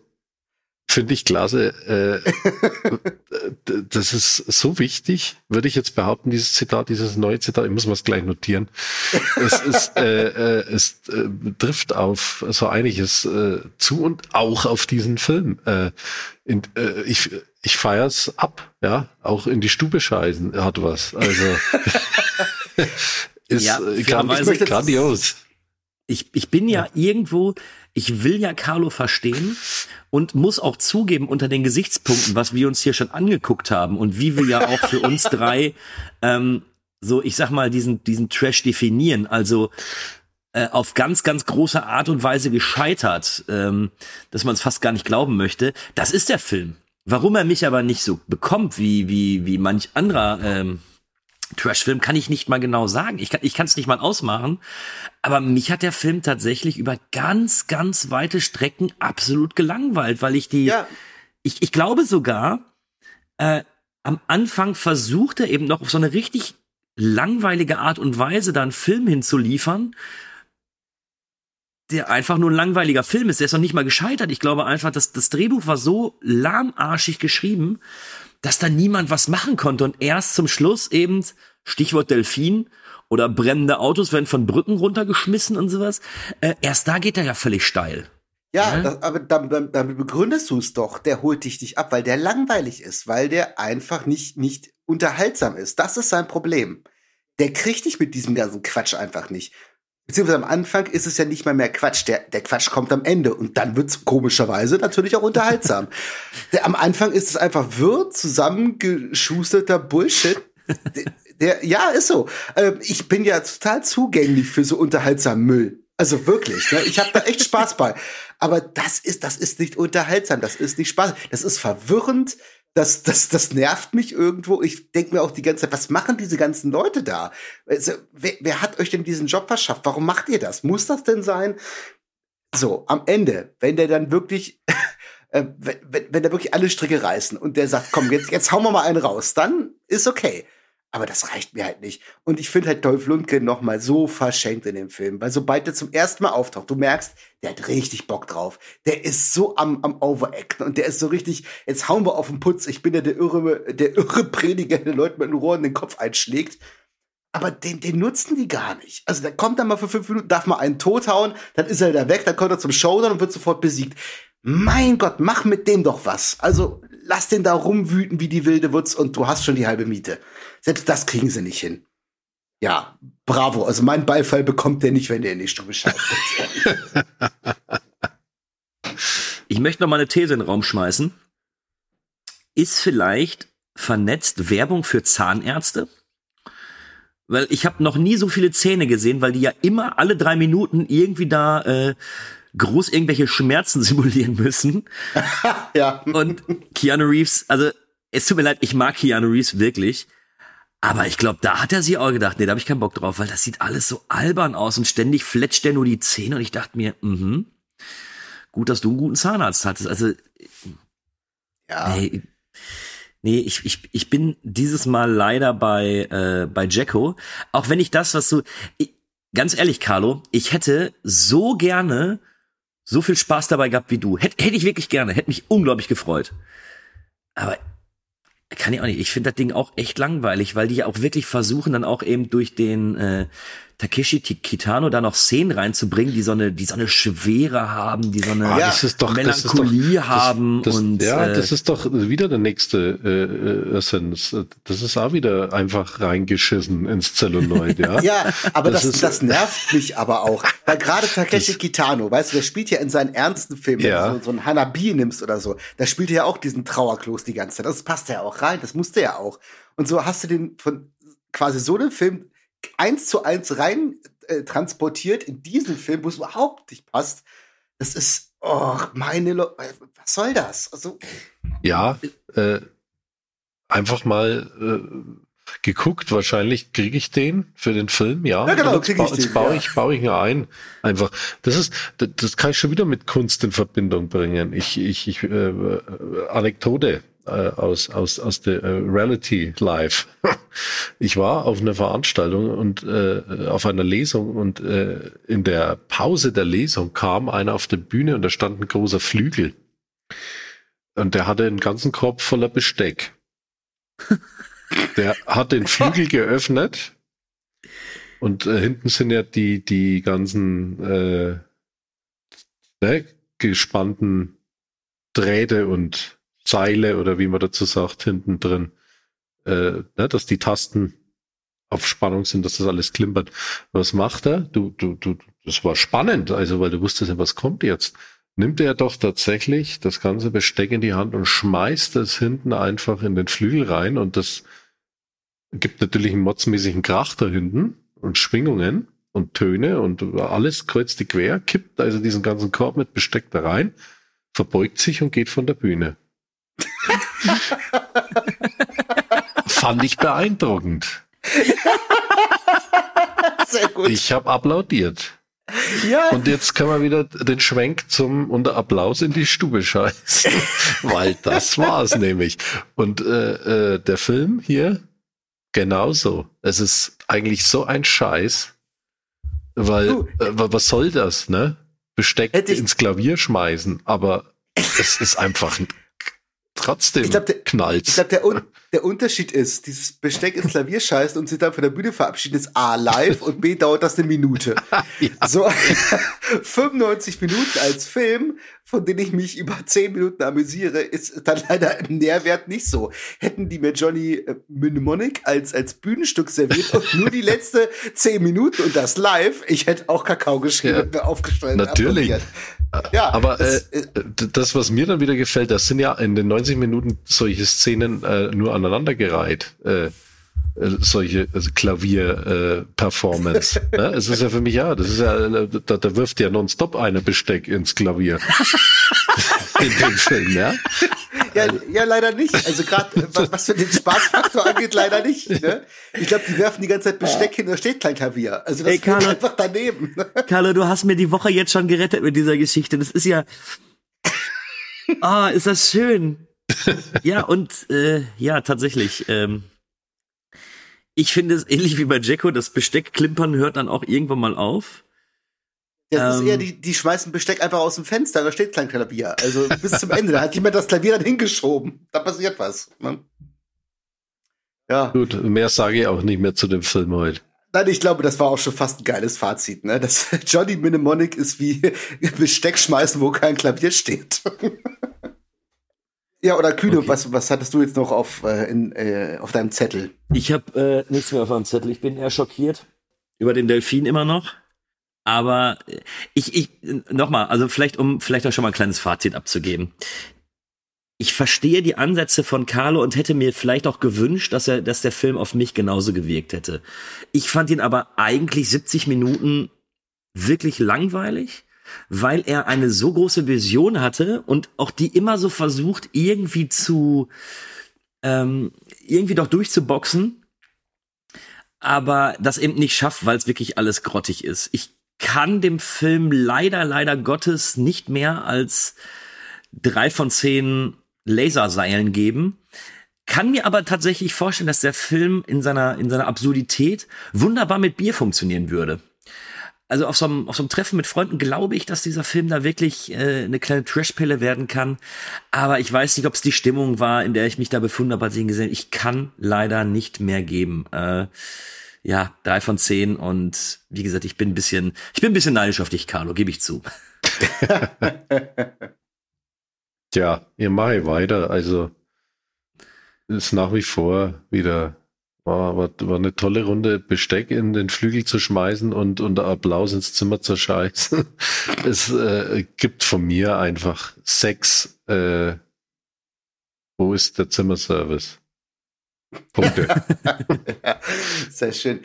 finde ich klasse. Äh, das ist so wichtig, würde ich jetzt behaupten, dieses Zitat, dieses neue Zitat, ich muss mir es gleich notieren. es ist, äh, äh, es äh, trifft auf so einiges äh, zu und auch auf diesen Film. Äh, in, äh, ich ich feier's ab, ja, auch in die Stube scheißen hat was. Also ist Ja, äh, fairerweise- grand, Ich möchte- grandios. Ich, ich bin ja irgendwo, ich will ja Carlo verstehen und muss auch zugeben unter den Gesichtspunkten, was wir uns hier schon angeguckt haben und wie wir ja auch für uns drei ähm, so, ich sag mal, diesen, diesen Trash definieren. Also äh, auf ganz, ganz große Art und Weise gescheitert, ähm, dass man es fast gar nicht glauben möchte. Das ist der Film. Warum er mich aber nicht so bekommt wie, wie, wie manch anderer ähm, Trash-Film, kann ich nicht mal genau sagen. Ich kann ich kann es nicht mal ausmachen. Aber mich hat der Film tatsächlich über ganz, ganz weite Strecken absolut gelangweilt, weil ich die, ja, ich, ich glaube sogar, äh, am Anfang versucht er eben noch auf so eine richtig langweilige Art und Weise da einen Film hinzuliefern, der einfach nur ein langweiliger Film ist. Der ist noch nicht mal gescheitert. Ich glaube einfach, dass das Drehbuch war so lahmarschig geschrieben, dass da niemand was machen konnte. Und erst zum Schluss eben, Stichwort Delfin oder brennende Autos werden von Brücken runtergeschmissen und sowas. Äh, erst da geht er ja völlig steil. ja, Ja. Das, aber damit, damit begründest du es doch. Der holt dich nicht ab, weil der langweilig ist, weil der einfach nicht, nicht unterhaltsam ist. Das ist sein Problem. Der kriegt dich mit diesem ganzen Quatsch einfach nicht. Beziehungsweise am Anfang ist es ja nicht mal mehr Quatsch. Der, der Quatsch kommt am Ende und dann wird's komischerweise natürlich auch unterhaltsam. der, am Anfang ist es einfach wirr zusammengeschusterter Bullshit. der, der, ja, ist so. Ähm, ich bin ja total zugänglich für so unterhaltsamen Müll. Also wirklich, ne? ich habe da echt Spaß bei. Aber das ist, das ist nicht unterhaltsam, das ist nicht Spaß, das ist verwirrend, das, das, das nervt mich irgendwo. Ich denke mir auch die ganze Zeit, was machen diese ganzen Leute da? Also, wer, wer hat euch denn diesen Job verschafft? Warum macht ihr das? Muss das denn sein? So, am Ende, wenn der dann wirklich, äh, wenn, wenn wenn der wirklich alle Stricke reißen und der sagt, komm, jetzt, jetzt hauen wir mal einen raus, dann ist okay. Aber das reicht mir halt nicht. Und ich finde halt Dolph Lundgren noch mal so verschenkt in dem Film, weil sobald der zum ersten Mal auftaucht, du merkst, der hat richtig Bock drauf. Der ist so am, am Overacten und der ist so richtig, jetzt hauen wir auf den Putz. Ich bin ja der irre, der irre Prediger, der Leuten mit den Rohren den Kopf einschlägt. Aber den, den nutzen die gar nicht. Also der kommt dann mal für fünf Minuten, darf mal einen tot hauen, dann ist er wieder weg, dann kommt er zum Showdown und wird sofort besiegt. Mein Gott, mach mit dem doch was. Also lass den da rumwüten wie die wilde Wutz und du hast schon die halbe Miete. Selbst das kriegen sie nicht hin. Ja, bravo. Also mein Beifall bekommt der nicht, wenn der in die Stube schaut. ich möchte noch mal eine These in den Raum schmeißen. Ist vielleicht vernetzt Werbung für Zahnärzte? Weil ich habe noch nie so viele Zähne gesehen, weil die ja immer alle drei Minuten irgendwie da äh, groß irgendwelche Schmerzen simulieren müssen. ja. Und Keanu Reeves, also es tut mir leid, ich mag Keanu Reeves wirklich. Aber ich glaube, da hat er sich auch gedacht, nee, da habe ich keinen Bock drauf, weil das sieht alles so albern aus und ständig fletscht er nur die Zähne und ich dachte mir, mhm, gut, dass du einen guten Zahnarzt hattest. Also, ja. Nee, nee ich, ich, ich bin dieses Mal leider bei, äh, bei Jacko. Auch wenn ich das, was so, ich, ganz ehrlich, Carlo, ich hätte so gerne so viel Spaß dabei gehabt wie du. Hätte, hätte ich wirklich gerne, hätte mich unglaublich gefreut. Aber kann ich auch nicht. Ich finde das Ding auch echt langweilig, weil die ja auch wirklich versuchen, dann auch eben durch den äh, Takeshi Kitano da noch Szenen reinzubringen, die so eine, die so eine Schwere haben, die so eine ah, das ist doch, Melancholie das ist doch, haben das, das, und ja, äh, das ist doch wieder der nächste äh, Essence. Das ist auch wieder einfach reingeschissen ins Zelluloid, ja. ja, aber das, das, das nervt mich aber auch. Weil gerade Takeshi Kitano, weißt du, der spielt ja in seinen ernsten Filmen, ja. wenn du so, so einen Hanabi nimmst oder so, da spielt er ja auch diesen Trauerklos die ganze Zeit. Das passt ja auch rein, das musste ja auch. Und so hast du den von quasi so einen Film eins zu eins rein äh, transportiert in diesen Film, wo es überhaupt nicht passt. Das ist, oh, meine, Lo was soll das? Also, ja, äh, einfach mal äh, geguckt, wahrscheinlich kriege ich den für den Film, ja. Ja, genau, krieg ich jetzt den, baue ja. ich, baue ich ihn ein. Einfach. Das ist, das, das kann ich schon wieder mit Kunst in Verbindung bringen. Ich, ich, ich äh, Anekdote äh, aus, aus, aus der äh, Reality Live. Ich war auf einer Veranstaltung und äh, auf einer Lesung und äh, in der Pause der Lesung kam einer auf der Bühne und da stand ein großer Flügel. Und der hatte einen ganzen Korb voller Besteck. Der hat den Flügel geöffnet und äh, hinten sind ja die, die ganzen äh, ne, gespannten Drähte und Seile oder wie man dazu sagt, hinten drin, äh, ne, dass die Tasten auf Spannung sind, dass das alles klimpert. Was macht er? Du, du, du, das war spannend, also weil du wusstest ja, was kommt jetzt. Nimmt er doch tatsächlich das ganze Besteck in die Hand und schmeißt es hinten einfach in den Flügel rein und das gibt natürlich einen motzmäßigen Krach da hinten und Schwingungen und Töne und alles kreuzt die quer, kippt also diesen ganzen Korb mit Besteck da rein, verbeugt sich und geht von der Bühne. Fand ich beeindruckend. Sehr gut. Ich habe applaudiert. Ja. Und jetzt kann man wieder den Schwenk zum unter Applaus in die Stube scheißen. Weil das war's nämlich. Und äh, äh, der Film hier genauso. Es ist eigentlich so ein Scheiß. Weil, äh, wa- was soll das, ne? Besteck ins Klavier schmeißen, aber es ist einfach trotzdem Ich glaub, der- knallt. Ich glaube, der, Un der Unterschied ist, dieses Besteck ins Klavier scheißen und sich dann von der Bühne verabschieden, ist A, live und B, dauert das eine Minute. So 95 Minuten als Film, von denen ich mich über 10 Minuten amüsiere, ist dann leider im Nährwert nicht so. Hätten die mir Johnny äh, Mnemonic als, als Bühnenstück serviert und nur die letzte 10 Minuten und das live, ich hätte auch Kakao geschrieben Ja. und mir aufgestellt. Natürlich. Ja, Aber das, äh, d- das, was mir dann wieder gefällt, das sind ja in den 90 Minuten solche Szenen äh, nur aneinandergereiht. Äh, äh, solche also Klavier-Performance. ne? Es ist ja für mich, ja, das ist ja, äh, da, da wirft ja nonstop einer Besteck ins Klavier. in dem Film, ja. Ja, ja, leider nicht. Also gerade was, was für den Spaßfaktor angeht, leider nicht. Ne? Ich glaube, die werfen die ganze Zeit Besteck hin, da steht kein Klavier. Also das Ey, Carlo. einfach daneben. Carlo, du hast mir die Woche jetzt schon gerettet mit dieser Geschichte. Das ist ja. Ah, ist das schön. Ja, und äh, ja, tatsächlich. Ähm, Ich finde es ähnlich wie bei Jacko, das Besteckklimpern hört dann auch irgendwann mal auf. Das Ähm. ist eher, die, die schmeißen Besteck einfach aus dem Fenster, da steht kein Klavier. Also bis zum Ende. Da hat jemand das Klavier dann hingeschoben. Da passiert was. Ne? Ja. Gut, mehr sage ich auch nicht mehr zu dem Film heute. Nein, ich glaube, das war auch schon fast ein geiles Fazit, ne? Das Johnny Mnemonic ist wie Besteck schmeißen, wo kein Klavier steht. ja, oder Kühne, Okay. was, was hattest du jetzt noch auf, äh, in, äh, auf deinem Zettel? Ich habe äh, nichts mehr auf meinem Zettel. Ich bin eher schockiert über den Delfin immer noch. Aber äh, ich, ich nochmal, also vielleicht, um vielleicht auch schon mal ein kleines Fazit abzugeben. Ich verstehe die Ansätze von Carlo und hätte mir vielleicht auch gewünscht, dass er, dass der Film auf mich genauso gewirkt hätte. Ich fand ihn aber eigentlich 70 Minuten wirklich langweilig, weil er eine so große Vision hatte und auch die immer so versucht, irgendwie zu, ähm, irgendwie doch durchzuboxen, aber das eben nicht schafft, weil es wirklich alles grottig ist. Ich kann dem Film leider, leider Gottes nicht mehr als drei von zehn Laserseilen geben. Kann mir aber tatsächlich vorstellen, dass der Film in seiner, in seiner Absurdität wunderbar mit Bier funktionieren würde. Also auf so, einem, auf so einem Treffen mit Freunden glaube ich, dass dieser Film da wirklich äh, eine kleine Trashpelle werden kann. Aber ich weiß nicht, ob es die Stimmung war, in der ich mich da befunden habe, als ich ihn gesehen habe. Ich kann leider nicht mehr geben. Äh, ja, drei von zehn und wie gesagt, ich bin ein bisschen, ich bin ein bisschen neidisch auf dich, Carlo, gebe ich zu. Tja, ihr mache ich weiter. Also ist nach wie vor wieder war, war, war eine tolle Runde Besteck in den Flügel zu schmeißen und unter Applaus ins Zimmer zu scheißen. es äh, gibt von mir einfach sechs. Äh, wo ist der Zimmerservice? Punkte. sehr schön.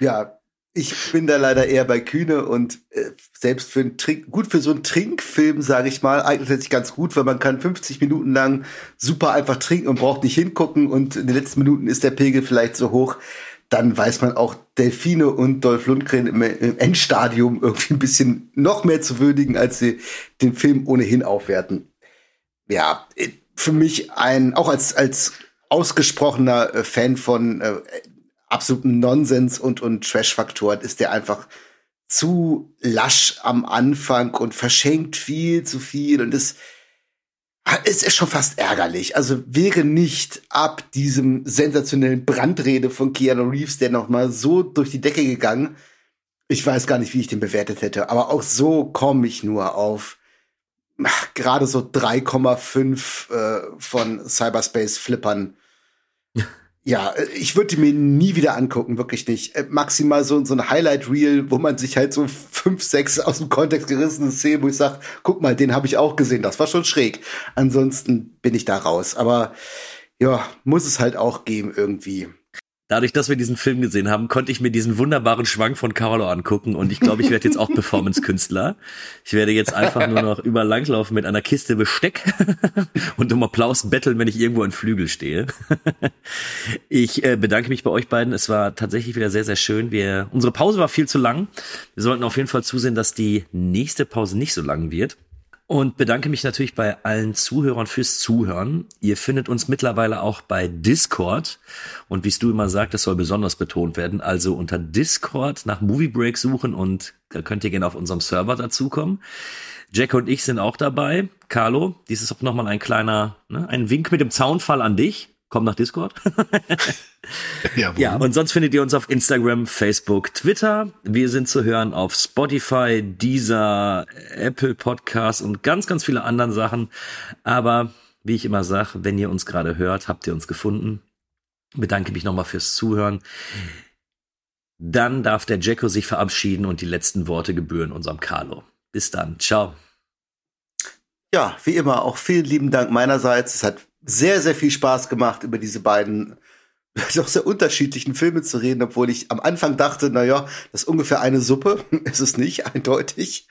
Ja, ich bin da leider eher bei Kühne und äh, selbst für einen Trink, gut für so einen Trinkfilm, sage ich mal, eignet sich ganz gut, weil man kann 50 Minuten lang super einfach trinken und braucht nicht hingucken und in den letzten Minuten ist der Pegel vielleicht so hoch, dann weiß man auch Delfine und Dolph Lundgren im, im Endstadium irgendwie ein bisschen noch mehr zu würdigen, als sie den Film ohnehin aufwerten. Ja, äh, für mich ein, auch als, als ausgesprochener äh, Fan von äh, absoluten Nonsens und, und Trash-Faktoren ist der einfach zu lasch am Anfang und verschenkt viel zu viel und es, es ist schon fast ärgerlich. Also wäre nicht ab diesem sensationellen Brandrede von Keanu Reeves, der noch mal so durch die Decke gegangen, ich weiß gar nicht, wie ich den bewertet hätte, aber auch so komme ich nur auf gerade so 3,5 äh, von Cyberspace Flippern. Ja, äh, ich würde mir nie wieder angucken, wirklich nicht. Äh, Maximal so, so ein Highlight-Reel, wo man sich halt so fünf, sechs aus dem Kontext gerissene Szenen, wo ich sage, guck mal, den habe ich auch gesehen, das war schon schräg. Ansonsten bin ich da raus. Aber ja, muss es halt auch geben irgendwie. Dadurch, dass wir diesen Film gesehen haben, konnte ich mir diesen wunderbaren Schwank von Carlo angucken und ich glaube, ich werde jetzt auch Performance-Künstler. Ich werde jetzt einfach nur noch über langlaufen mit einer Kiste Besteck und um Applaus betteln, wenn ich irgendwo in Flügel stehe. Ich äh, bedanke mich bei euch beiden. Es war tatsächlich wieder sehr, sehr schön. Wir, unsere Pause war viel zu lang. Wir sollten auf jeden Fall zusehen, dass die nächste Pause nicht so lang wird. Und bedanke mich natürlich bei allen Zuhörern fürs Zuhören. Ihr findet uns mittlerweile auch bei Discord. Und wie du immer sagst, das soll besonders betont werden. Also unter Discord nach Movie Break suchen und da könnt ihr gerne auf unserem Server dazukommen. Jack und ich sind auch dabei. Carlo, dies ist auch nochmal ein kleiner, ne, ein Wink mit dem Zaunfall an dich. Komm nach Discord. Jawohl. Ja, und sonst findet ihr uns auf Instagram, Facebook, Twitter. Wir sind zu hören auf Spotify, Deezer, Apple Podcasts und ganz, ganz viele anderen Sachen. Aber wie ich immer sage, wenn ihr uns gerade hört, habt ihr uns gefunden. Bedanke mich nochmal fürs Zuhören. Dann darf der Jacko sich verabschieden und die letzten Worte gebühren unserem Carlo. Bis dann. Ciao. Ja, wie immer, auch vielen lieben Dank meinerseits. Es hat sehr, sehr viel Spaß gemacht, über diese beiden doch sehr unterschiedlichen Filme zu reden, obwohl ich am Anfang dachte, na ja, das ist ungefähr eine Suppe. ist es nicht, eindeutig.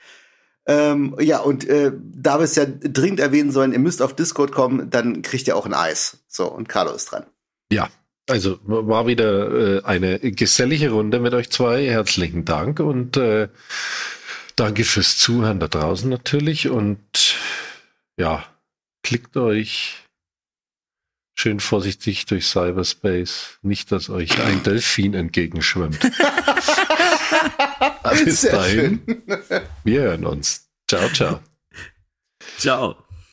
Ähm, ja, und äh, da wir es ja dringend erwähnen sollen, ihr müsst auf Discord kommen, dann kriegt ihr auch ein Eis. So, und Carlo ist dran. Ja, also war wieder äh, eine gesellige Runde mit euch zwei. Herzlichen Dank und äh, danke fürs Zuhören da draußen natürlich. Und ja, klickt euch Schön vorsichtig durch Cyberspace. Nicht, dass euch ein Delfin entgegenschwimmt. Bis Sehr dahin. Wir hören uns. Ciao, ciao. Ciao.